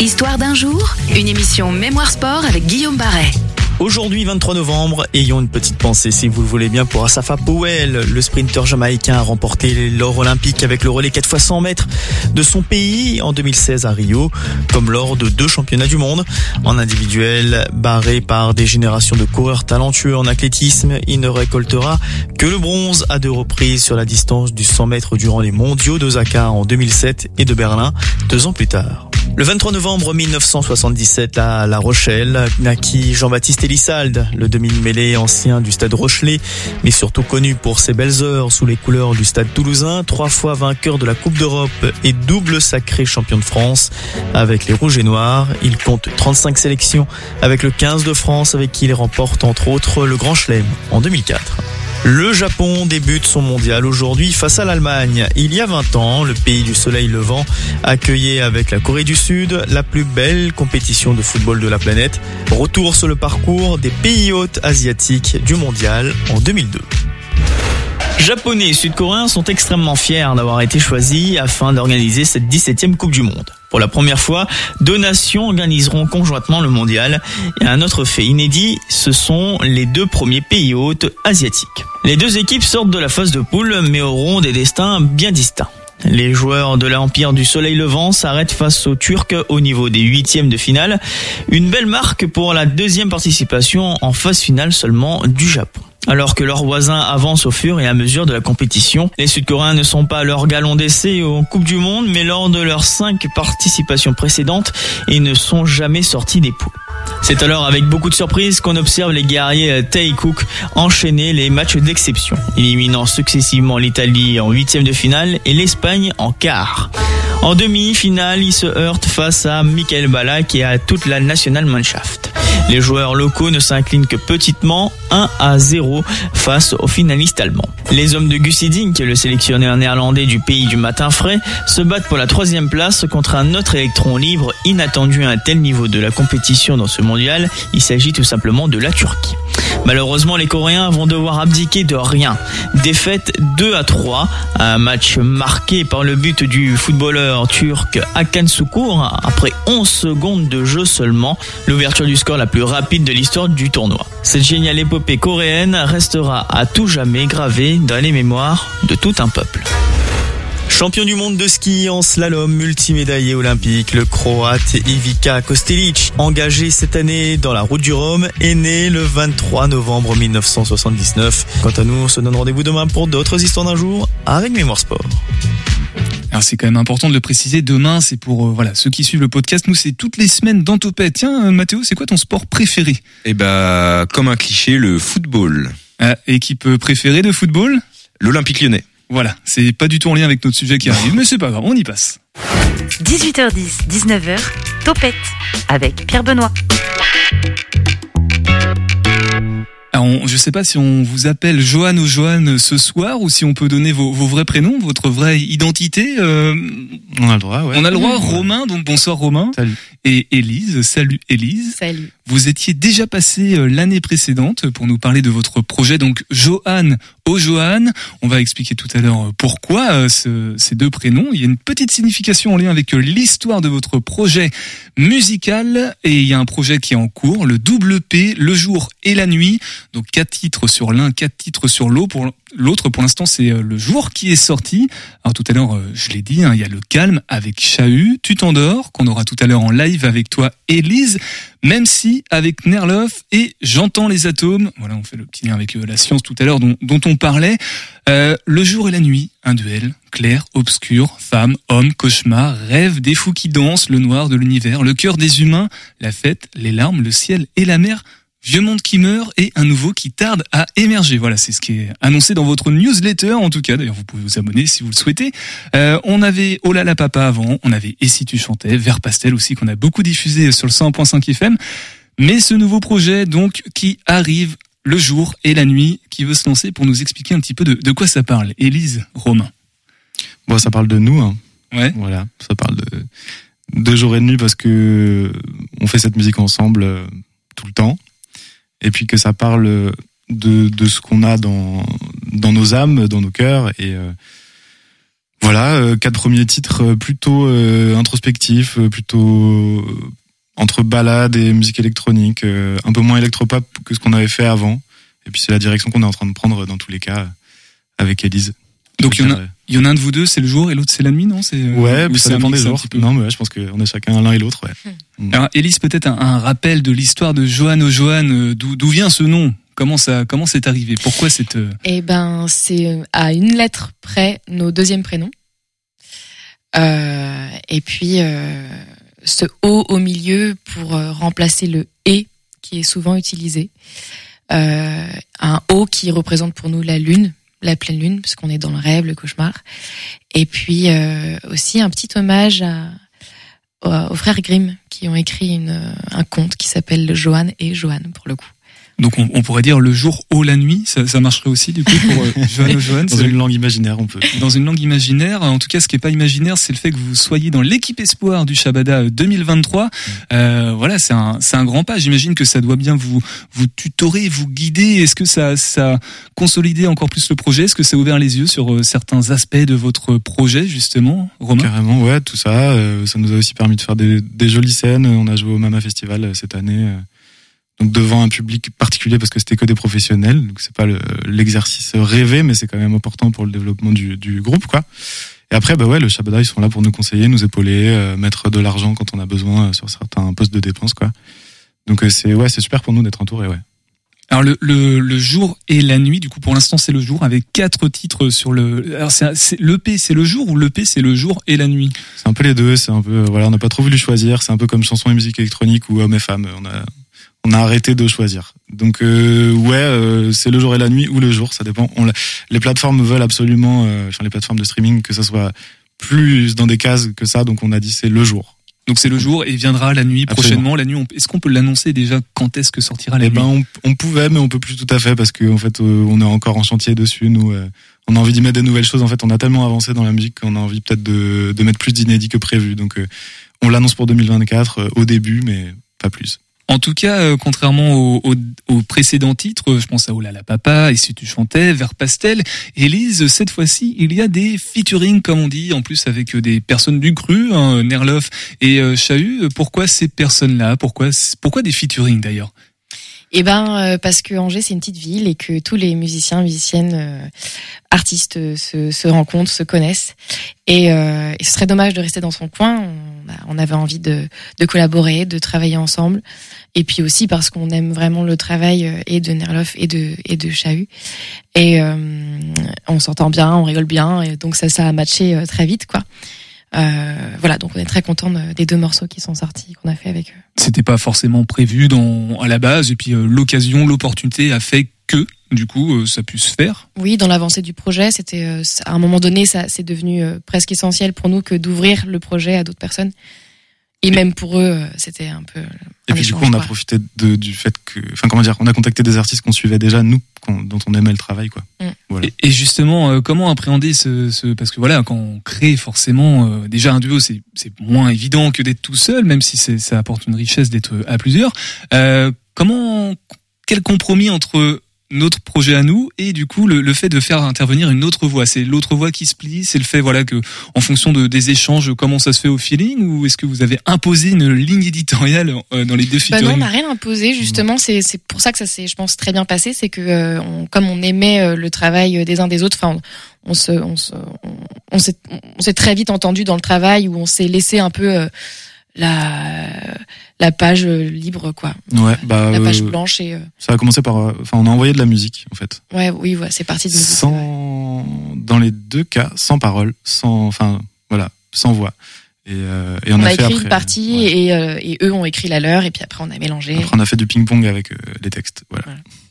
Histoire d'un jour, une émission Mémoire Sport avec Guillaume Barret. Aujourd'hui, 23 novembre, ayons une petite pensée, si vous le voulez bien, pour Asafa Powell. Le sprinter jamaïcain a remporté l'or olympique avec le relais 4 x 100 mètres de son pays en 2016 à Rio, comme lors de deux championnats du monde. En individuel, barré par des générations de coureurs talentueux en athlétisme, il ne récoltera que le bronze à deux reprises sur la distance du 100 mètres durant les mondiaux d'Osaka en 2007 et de Berlin deux ans plus tard. Le 23 novembre 1977 à La Rochelle, naquit Jean-Baptiste Elissalde, le demi-mêlée ancien du stade Rochelet, mais surtout connu pour ses belles heures sous les couleurs du stade toulousain, trois fois vainqueur de la Coupe d'Europe et double sacré champion de France avec les Rouges et Noirs. Il compte 35 sélections avec le 15 de France avec qui il remporte entre autres le Grand Chelem en 2004. Le Japon débute son mondial aujourd'hui face à l'Allemagne. Il y a 20 ans, le pays du soleil levant accueillait avec la Corée du Sud la plus belle compétition de football de la planète. Retour sur le parcours des pays hôtes asiatiques du mondial en 2002. Japonais et Sud-Coréens sont extrêmement fiers d'avoir été choisis afin d'organiser cette 17e Coupe du Monde. Pour la première fois, deux nations organiseront conjointement le mondial. Et un autre fait inédit, ce sont les deux premiers pays hôtes asiatiques. Les deux équipes sortent de la phase de poule mais auront des destins bien distincts. Les joueurs de l'Empire du Soleil Levant s'arrêtent face aux Turcs au niveau des huitièmes de finale. Une belle marque pour la deuxième participation en phase finale seulement du Japon. Alors que leurs voisins avancent au fur et à mesure de la compétition, les Sud-Coréens ne sont pas à leur galon d'essai aux Coupes du Monde, mais lors de leurs cinq participations précédentes, ils ne sont jamais sortis des poules. C'est alors avec beaucoup de surprise qu'on observe les guerriers Tay Cook enchaîner les matchs d'exception, éliminant successivement l'Italie en huitième de finale et l'Espagne en quart. En demi-finale, ils se heurtent face à Michael Ballack et à toute la National Mannschaft. Les joueurs locaux ne s'inclinent que petitement 1 à 0 face aux finalistes allemands. Les hommes de Gus Hiddink, le sélectionneur néerlandais du pays du matin frais, se battent pour la troisième place contre un autre électron libre inattendu à un tel niveau de la compétition ce mondial. Il s'agit tout simplement de la Turquie. Malheureusement, les Coréens vont devoir abdiquer de rien. Défaite 2 à 3, un match marqué par le but du footballeur turc Hakan Sukur après 11 secondes de jeu seulement, l'ouverture du score la plus rapide de l'histoire du tournoi. Cette géniale épopée coréenne restera à tout jamais gravée dans les mémoires de tout un peuple. Champion du monde de ski en slalom, multimédaillé olympique, le croate Ivica Kostelic, engagé cette année dans la route du Rhum, est né le 23 novembre 1979. Quant à nous, on se donne rendez-vous demain pour d'autres histoires d'un jour avec Mémoire Sport. Alors c'est quand même important de le préciser. Demain, c'est pour euh, voilà ceux qui suivent le podcast. Nous, c'est toutes les semaines dans Topet. Tiens, euh, Mathéo, c'est quoi ton sport préféré? Eh ben, comme un cliché, le football. Ah, équipe préférée de football? L'Olympique Lyonnais. Voilà, c'est pas du tout en lien avec notre sujet qui arrive, mais c'est pas grave, on y passe. 18h10, 19h, Topette avec Pierre Benoît. Alors, je sais pas si on vous appelle Johan ou Johan ce soir ou si on peut donner vos, vrais prénoms, votre vraie identité. Euh, on a le droit, ouais. On a le droit. Romain, donc bonsoir Romain. Salut. Et Élise, salut Élise. Salut. Vous étiez déjà passé euh, l'année précédente pour nous parler de votre projet, donc Johan au Johan. On va expliquer tout à l'heure euh, pourquoi ces deux prénoms. Il y a une petite signification en lien avec l'histoire de votre projet musical et il y a un projet qui est en cours, le double P, le jour et la nuit, Donc quatre titres sur l'un, quatre titres sur l'autre. Pour l'autre, pour l'instant, c'est euh, le jour qui est sorti. Alors tout à l'heure, euh, je l'ai dit, hein, il y a le calme avec Chahut, Tu t'endors, qu'on aura tout à l'heure en live avec toi, Élise. Même si avec Nerloff et J'entends les atomes. Voilà, on fait le petit lien avec la science tout à l'heure dont, dont on parlait. le jour et la nuit, un duel, clair, obscur, femme, homme, cauchemar, rêve, des fous qui dansent, le noir de l'univers, le cœur des humains, la fête, les larmes, le ciel et la mer, vieux monde qui meurt et un nouveau qui tarde à émerger. Voilà, c'est ce qui est annoncé dans votre newsletter, en tout cas. D'ailleurs, vous pouvez vous abonner si vous le souhaitez. Euh, on avait Oh là la papa avant, on avait Et si tu chantais, Vert pastel aussi qu'on a beaucoup diffusé sur le 100.5 FM. Mais ce nouveau projet, donc, qui arrive le jour et la nuit, qui veut se lancer pour nous expliquer un petit peu de, de quoi ça parle. Élise Romain. Bon, ça parle de nous. Hein. Ouais. Voilà, ça parle de, de jour et de nuit parce que on fait cette musique ensemble euh, tout le temps. Et puis que ça parle de, de ce qu'on a dans, dans nos âmes, dans nos cœurs. Et euh, voilà, euh, quatre premiers titres plutôt introspectifs, plutôt entre balade et musique électronique, un peu moins électropop que ce qu'on avait fait avant. Et puis c'est la direction qu'on est en train de prendre dans tous les cas avec Elise. Donc il y en a, il y en a un de vous deux, c'est le jour et l'autre c'est la nuit, non? C'est euh, ouais, ça dépend des jours. Non, mais ouais, je pense qu'on est chacun l'un et l'autre. Ouais. Hmm. Alors, Élise, peut-être un, rappel de l'histoire de Johan au Johan. Euh, d'où vient ce nom? Comment ça Comment c'est arrivé? Pourquoi cette euh, Eh ben, c'est à une lettre près nos deuxièmes prénoms. Euh, et puis ce O au milieu pour remplacer le E qui est souvent utilisé. un O qui représente pour nous la lune la pleine lune, parce qu'on est dans le rêve, le cauchemar. Et puis euh, aussi un petit hommage à, aux frères Grimm qui ont écrit une, un conte qui s'appelle Johan et Johan pour le coup. Donc on, on, pourrait dire le jour ou la nuit, ça, ça marcherait aussi du coup pour euh, [LAUGHS] Johan Johan. Dans une langue imaginaire, on peut. Dans une langue imaginaire. En tout cas, ce qui est pas imaginaire, c'est le fait que vous soyez dans l'équipe espoir du Shabada 2023. Euh, euh, voilà, c'est un, c'est un grand pas. J'imagine que ça doit bien vous, vous tutorer, vous guider. Est-ce que ça, ça consolidé encore plus le projet? Est-ce que ça a ouvert les yeux sur euh, certains aspects de votre projet justement, Romain? Carrément, ouais, tout ça. ça nous a aussi permis de faire des, des jolies scènes. On a joué au Mama Festival cette année donc devant un public particulier parce que c'était que des professionnels. Donc c'est pas l'exercice rêvé, mais c'est quand même important pour le développement du, du, groupe, quoi. Et après, bah ouais, le Shabada, ils sont là pour nous conseiller, nous épauler, euh, mettre de l'argent quand on a besoin euh, sur certains postes de dépenses, quoi. Donc euh, c'est ouais, c'est super pour nous d'être entourés, ouais. Alors le, le, le, jour et la nuit, du coup pour l'instant c'est le jour avec quatre titres sur le. Alors c'est l'EP c'est le jour ou l'EP c'est le jour et la nuit? C'est un peu les deux, c'est un peu voilà on n'a pas trop voulu choisir, c'est un peu comme chanson et musique électronique ou hommes et femmes. On a on a arrêté de choisir. Donc euh, ouais, euh, c'est le jour et la nuit ou le jour, ça dépend. On, les plateformes veulent absolument, euh, enfin les plateformes de streaming, que ça soit plus dans des cases que ça. Donc on a dit c'est le jour. Donc c'est le jour et viendra la nuit prochainement. La nuit, est-ce qu'on peut l'annoncer déjà quand est-ce que sortira la eh nuit ben on, on, pouvait, mais on peut plus tout à fait parce qu'en en fait on est encore en chantier dessus. Nous, on a envie d'y mettre des nouvelles choses. En fait, on a tellement avancé dans la musique qu'on a envie peut-être de, de mettre plus d'inédits que prévu. Donc on l'annonce pour 2024 au début, mais pas plus. En tout cas, euh, contrairement aux au, au précédents titres, je pense à Oh là là papa, et si tu chantais, Vers pastel, Élise, cette fois-ci, il y a des featuring, comme on dit, en plus avec des personnes du cru, hein, Nerloff et euh, Chahut. Pourquoi ces personnes-là? Pourquoi pourquoi des featuring d'ailleurs? Eh ben euh, parce que Angers c'est une petite ville et que tous les musiciens, musiciennes, euh, artistes euh, se, se, rencontrent, se connaissent. Et, et, ce serait dommage de rester dans son coin. Bah, on avait envie de, collaborer, de travailler ensemble. Et puis aussi parce qu'on aime vraiment le travail et de Nerloff et de et de Chahut. Et on s'entend bien, on rigole bien. Et donc ça ça a matché très vite quoi. Euh, voilà, donc on est très content des deux morceaux qui sont sortis, qu'on a fait avec eux. C'était pas forcément prévu dans, à la base, et puis euh, l'occasion, l'opportunité a fait que, du coup, euh, ça puisse se faire. Oui, dans l'avancée du projet, c'était à un moment donné, ça c'est devenu presque essentiel pour nous que d'ouvrir le projet à d'autres personnes. Et même pour eux, euh, c'était un peu. Et puis du coup, on a profité de, du fait que, enfin comment dire, on a contacté des artistes qu'on suivait déjà, nous, dont on aimait le travail, quoi. Mm. Voilà. Et, justement, euh, comment appréhender ce, ce, parce que voilà, quand on crée forcément euh, déjà un duo, c'est c'est moins évident que d'être tout seul, même si ça apporte une richesse d'être à plusieurs. comment quel compromis entre notre projet à nous et du coup le, le fait de faire intervenir une autre voix, c'est l'autre voix qui se plie, c'est le fait voilà que en fonction de des échanges comment ça se fait au feeling ou est-ce que vous avez imposé une ligne éditoriale euh, dans les deux Bah non, on n'a rien imposé justement. C'est c'est pour ça que ça s'est, je pense, très bien passé. C'est que euh, on- comme on aimait euh, le travail des uns des autres, enfin, on, on se, on se, on, on s'est, on s'est très vite entendu dans le travail où on s'est laissé un peu euh, la la page euh, libre quoi. Ouais, bah. La page euh, blanche et euh, Ça a commencé par. Enfin, on a envoyé de la musique, en fait. ouais, oui, voilà, c'est parti de musique. Sans. Dans les deux cas, sans parole, sans. Enfin, voilà, sans voix. Et, euh, et on, On, a, fait écrit après. une partie et, euh, et eux ont écrit la leur et puis après on a mélangé. Après, on a fait du ping-pong avec euh, les textes. Voilà.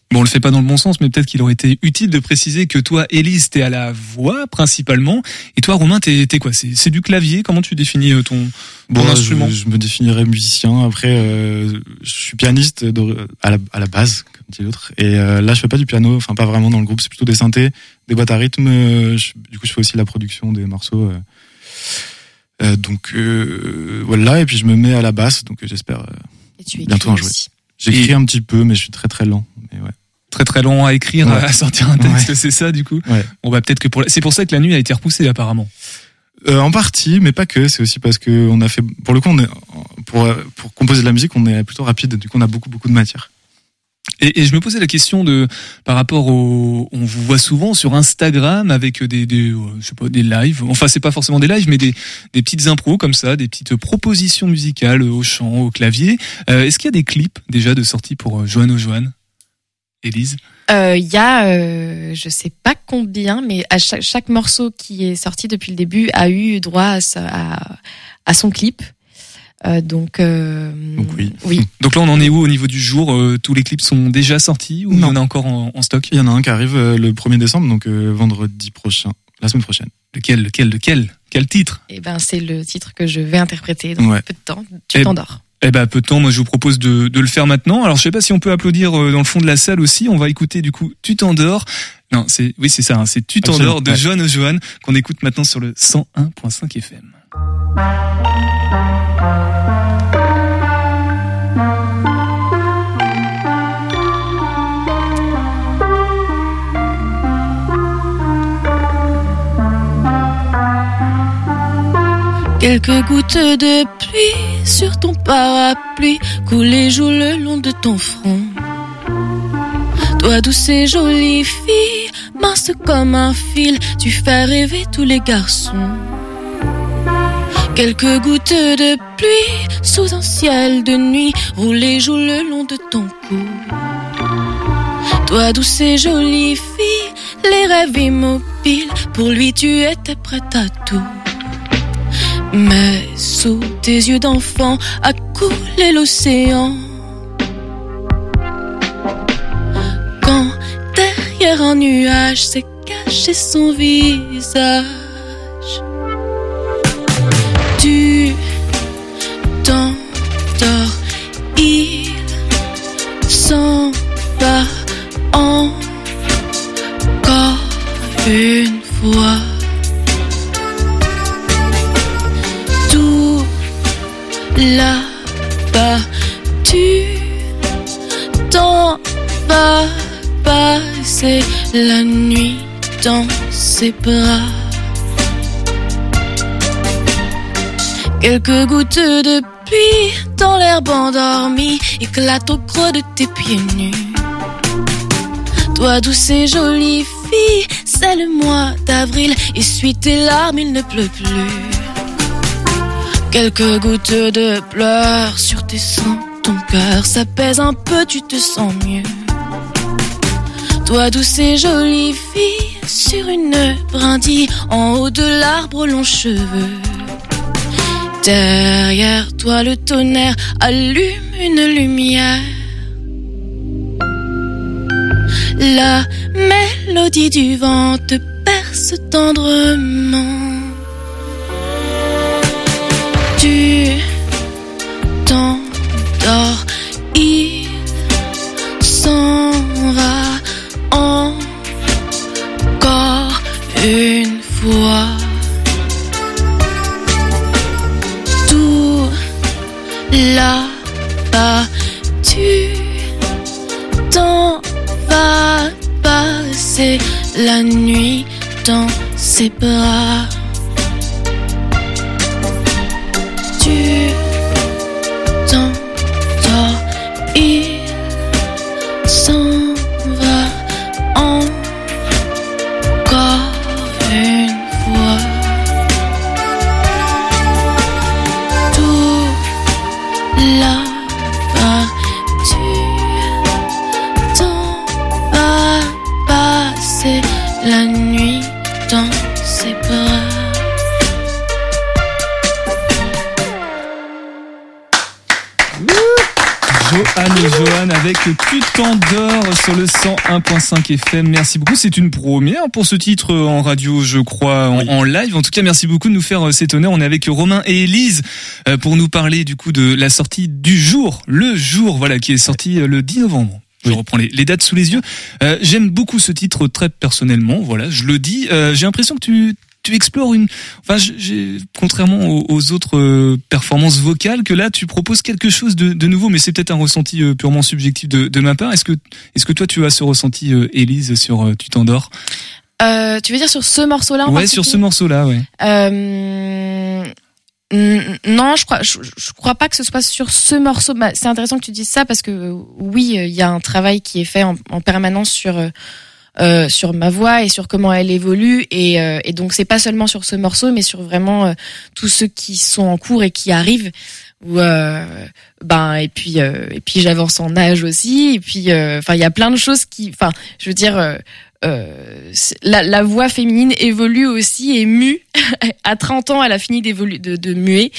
Bon, on le fait pas dans le bon sens, mais peut-être qu'il aurait été utile de préciser que toi, Élise, t'es à la voix principalement, et toi, Romain, t'es t'es quoi? C'est c'est du clavier? Comment tu définis euh, ton, ton Bon, instrument? je, je me définirais musicien. Après, euh, je suis pianiste de- à, la, à la base, comme dit l'autre. Et euh, là, je fais pas du piano, enfin pas vraiment dans le groupe. C'est plutôt des synthés, des boîtes à rythme. euh, je- du coup, je fais aussi la production des morceaux. euh. Euh, donc euh, voilà. Et puis je me mets à la basse. Donc j'espère euh, Et tu bientôt en jouer. aussi. J'écris un petit peu, mais je suis très très lent. Mais ouais. Très très long à écrire, Ouais. à sortir un texte, c'est ça du coup. Ouais. On va peut-être que pour la- c'est pour ça que la nuit a été repoussée apparemment. Euh, en partie, mais pas que. C'est aussi parce que on a fait, pour le coup, on est, pour pour composer de la musique, on est plutôt rapide. Du coup, on a beaucoup beaucoup de matière. Et, et je me posais la question de par rapport au, on vous voit souvent sur Instagram avec des, des euh, je sais pas des lives. Enfin, c'est pas forcément des lives, mais des des petites impros comme ça, des petites propositions musicales au chant, au clavier. Euh, Est-ce qu'il y a des clips déjà de sortie pour euh, Joanne au Joanne, Élise? Euh, Il y a, euh, je sais pas combien, mais à chaque, chaque morceau qui est sorti depuis le début a eu droit à, à, à son clip. Euh, donc, euh, oui. oui. [LAUGHS] Donc là, on en est où au niveau du jour Euh, Tous les clips sont déjà sortis ou il y en a encore en, en stock? Il y en a un qui arrive euh, le 1er décembre, donc euh, vendredi prochain, la semaine prochaine. Lequel, lequel, lequel? Quel titre? Et ben, c'est le titre que je vais interpréter dans Ouais. peu de temps. Tu Eh- t'endors. Eh ben, peu de temps, moi je vous propose de, de le faire maintenant. Alors je sais pas si on peut applaudir dans le fond de la salle aussi. On va écouter du coup Tu t'endors. Non, c'est oui c'est ça, hein, c'est Tu t'endors de ouais. Joanne au Joanne qu'on écoute maintenant sur le 101.5 FM. Quelques gouttes de pluie sur ton parapluie coulent et jouent le long de ton front. Toi douce et jolie fille, mince comme un fil, tu fais rêver tous les garçons. Quelques gouttes de pluie sous un ciel de nuit roulent et jouent le long de ton cou. Toi douce et jolie fille, les rêves immobiles, pour lui tu étais prête à tout. Mais sous tes yeux d'enfant a coulé l'océan. Quand derrière un nuage s'est caché son visage, tu t'endors, il s'en va encore une fois. tout là-bas. Tu t'en vas passer la nuit dans ses bras. Quelques gouttes de pluie dans l'herbe endormie éclatent au creux de tes pieds nus. Toi douce et jolie fille, c'est le mois d'avril, essuie tes larmes, il ne pleut plus. Quelques gouttes de pleurs sur tes seins, ton cœur s'apaise un peu, tu te sens mieux. Toi douce et jolie fille, sur une brindille, en haut de l'arbre longs cheveux. Derrière toi le tonnerre allume une lumière. La mélodie du vent te berce tendrement. Tu 101.5 FM. Merci beaucoup. C'est une première pour ce titre en radio, je crois, en, en live. En tout cas, merci beaucoup de nous faire euh, cet honneur. On est avec Romain et Élise euh, pour nous parler du coup de la sortie du jour, le jour, voilà, qui est sorti euh, le 10 novembre. Je reprends les, les dates sous les yeux. Euh, J'aime beaucoup ce titre très personnellement. Voilà, je le dis. Euh, J'ai l'impression que tu tu explores une. Enfin, j'ai contrairement aux, aux autres euh, performances vocales, que là tu proposes quelque chose de, de nouveau, mais c'est peut-être un ressenti euh, purement subjectif de, de ma part. Est-ce que est-ce que toi tu as ce ressenti, euh, Élise, sur Tu t'endors? Euh, tu veux dire sur ce morceau-là Ouais, sur ce morceau-là, ouais. Euh, non, je crois, je, je crois pas que ce soit sur ce morceau. Bah, c'est intéressant que tu dises ça parce que oui, il y a un travail qui est fait en, en permanence sur euh, sur ma voix et sur comment elle évolue et, euh, et donc c'est pas seulement sur ce morceau, mais sur vraiment euh, tous ceux qui sont en cours et qui arrivent. Ou euh, ben et puis euh, et puis j'avance en âge aussi et puis euh, enfin il y a plein de choses qui enfin je veux dire euh, euh, la, la voix féminine évolue aussi et mue. [LAUGHS] à 30 ans, elle a fini d'évoluer, de, de muer.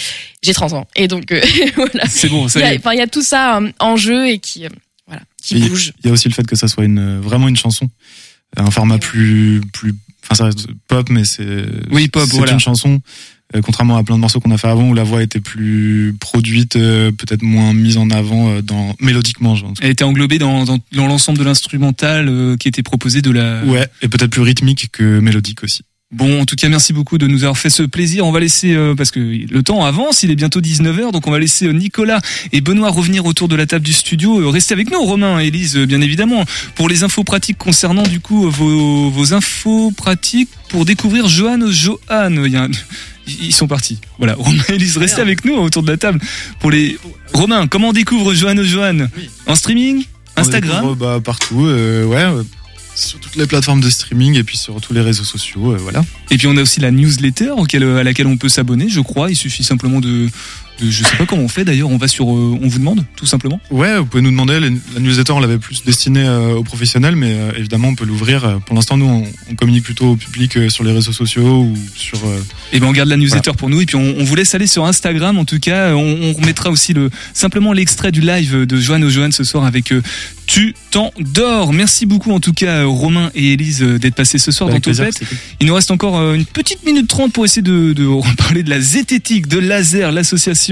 J'ai 30 ans. Et donc, euh, [LAUGHS] voilà. C'est bon, ça Il y y a- est. Enfin, il y a tout ça en jeu et qui, euh, voilà, qui Il y a- bouge. Il y a aussi le fait que ça soit une vraiment une chanson, un format plus plus. Enfin, ça reste pop, mais c'est Oui, pop, c'est voilà. une chanson. euh, contrairement à plein de morceaux qu'on a fait avant où la voix était plus produite, euh, peut-être moins mise en avant euh, dans mélodiquement. Genre. Elle était englobée dans, dans, dans l'ensemble de l'instrumental euh, qui était proposé de la. Ouais, et peut-être plus rythmique que mélodique aussi. Bon, en tout cas, merci beaucoup de nous avoir fait ce plaisir. On va laisser, euh, parce que le temps avance, il est bientôt 19h, donc on va laisser euh, Nicolas et Benoît revenir autour de la table du studio. Euh, Restez avec nous, Romain et Elise, euh, bien évidemment, pour les infos pratiques concernant du coup vos, vos infos pratiques pour découvrir Johan Johan. Il y a un- Ils sont partis. Voilà, Romain et Elise, restez avec nous autour de la table pour les... Romain, comment on découvre Johan Johan? En streaming? Instagram? bah, partout, euh, ouais, sur toutes les plateformes de streaming et puis sur tous les réseaux sociaux, euh, voilà. Et puis on a aussi la newsletter à laquelle on peut s'abonner, je crois. Il suffit simplement de je sais pas comment on fait d'ailleurs. On va sur, euh, on vous demande tout simplement. Ouais, vous pouvez nous demander. La newsletter, on l'avait plus destinée euh, aux professionnels, mais euh, évidemment, on peut l'ouvrir. Euh, Pour l'instant, nous, on, on communique plutôt au public euh, sur les réseaux sociaux ou sur. euh, Et ben on garde la newsletter pour nous et puis on, on vous laisse aller sur Instagram. En tout cas, on, on remettra aussi le simplement l'extrait du live de Joanne au Joanne ce soir avec euh, Tu t'endors. Merci beaucoup en tout cas euh, Romain et Élise euh, d'être passés ce soir Avec dans Topette. Il nous reste encore euh, une petite minute trente pour essayer de, de [LAUGHS] parler de la zététique de laser, l'association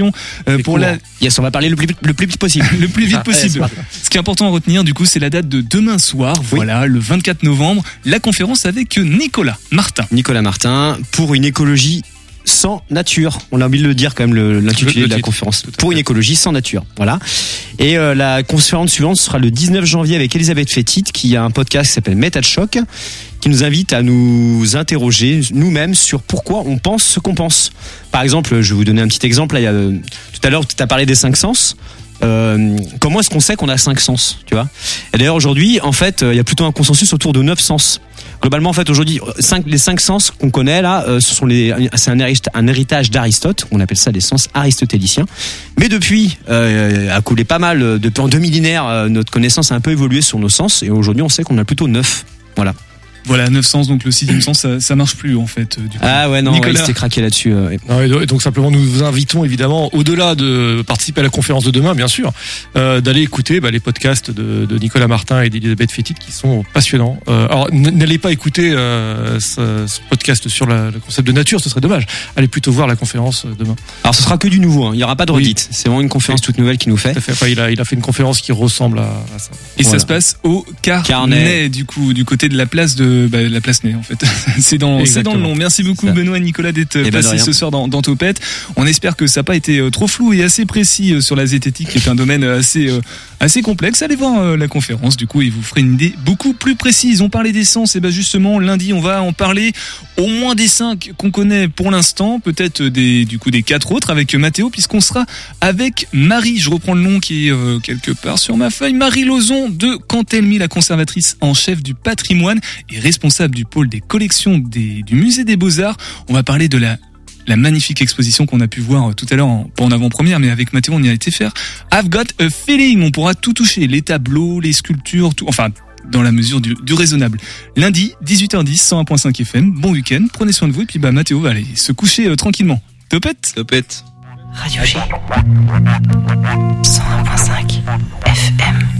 euh, pour la Yes, on va parler le plus, le plus vite possible. [LAUGHS] le plus vite Ah, possible. parti. Ce qui est important à retenir, du coup, c'est la date de demain soir. Voilà, le 24 novembre, la conférence avec Nicolas Martin. Nicolas Martin, pour une écologie sans nature. On a oublié de le dire quand même l'intitulé de la conférence. Pour une écologie sans nature. Voilà. Et euh, la conférence suivante sera le 19 janvier avec Elisabeth Fétit qui a un podcast qui s'appelle Métal Choc qui nous invite à nous interroger nous-mêmes sur pourquoi on pense ce qu'on pense. Par exemple, je vais vous donner un petit exemple. Euh, tout à l'heure, tu as parlé des cinq sens. Euh, comment est-ce qu'on sait qu'on a cinq sens, tu vois? Et d'ailleurs aujourd'hui, en fait, euh, il y a plutôt un consensus autour de neuf sens. Globalement, en fait, aujourd'hui, les cinq sens qu'on connaît là, ce sont c'est un, hérit- un héritage d'Aristote. On appelle ça les sens aristotéliciens. Mais depuis, a coulé pas mal. Depuis en deux millénaires, notre connaissance a un peu évolué sur nos sens, et aujourd'hui, on sait qu'on a plutôt neuf. Voilà. Voilà, 9 sens, donc le sixième sens, ça, ça marche plus en fait. euh, Du coup. Ah ouais, non, Nicolas. ouais, il s'était craqué là-dessus. euh, ouais. Et donc simplement nous vous invitons évidemment au-delà de participer à la conférence de demain bien sûr euh, d'aller écouter bah, les podcasts de, de Nicolas Martin et d'Elisabeth Fétit qui sont passionnants. Euh, alors n'allez pas écouter euh, ce, ce podcast sur la- le concept de nature, ce serait dommage. Allez plutôt voir la conférence demain. Alors, ce sera que du nouveau. hein. Il y aura pas de Oui. redite. C'est vraiment une conférence toute nouvelle qui nous fait. Tout à fait. Enfin, il a il a fait une conférence qui ressemble à, à ça. Et ça se passe au carnet, Carnet. du coup, du côté de la place de bah, la place Ney en fait. [LAUGHS] c'est dans, c'est dans le nom. Merci beaucoup Benoît et Nicolas d'être ben, passés ce soir dans, dans Topette. On espère que ça n'a pas été euh, trop flou et assez précis euh, sur la zététique, qui est un domaine euh, assez assez complexe. Allez voir la conférence, du coup, il vous ferait une idée beaucoup plus précise. On parlait d'essence, et ben justement lundi, on va en parler au moins des cinq qu'on connaît pour l'instant, peut-être des du coup des quatre autres avec Mathéo, puisqu'on sera avec Marie. Je reprends le nom qui est euh, quelque part sur ma feuille. Marie Lozon de Cantelmy, la conservatrice en chef du patrimoine et responsable du pôle des collections des- du musée des Beaux-Arts. On va parler de la la magnifique exposition qu'on a pu voir euh, tout à l'heure, en- pas en avant-première, mais avec Mathéo, on y a été faire. I've got a feeling. On pourra tout toucher, les tableaux, les sculptures, tout, enfin, dans la mesure du, du raisonnable. Lundi, 18h10, 101.5 FM. Bon week-end. Prenez soin de vous. Et puis, bah, Mathéo va aller se coucher euh, tranquillement. Topette? Topette. Radio G. 101.5 FM.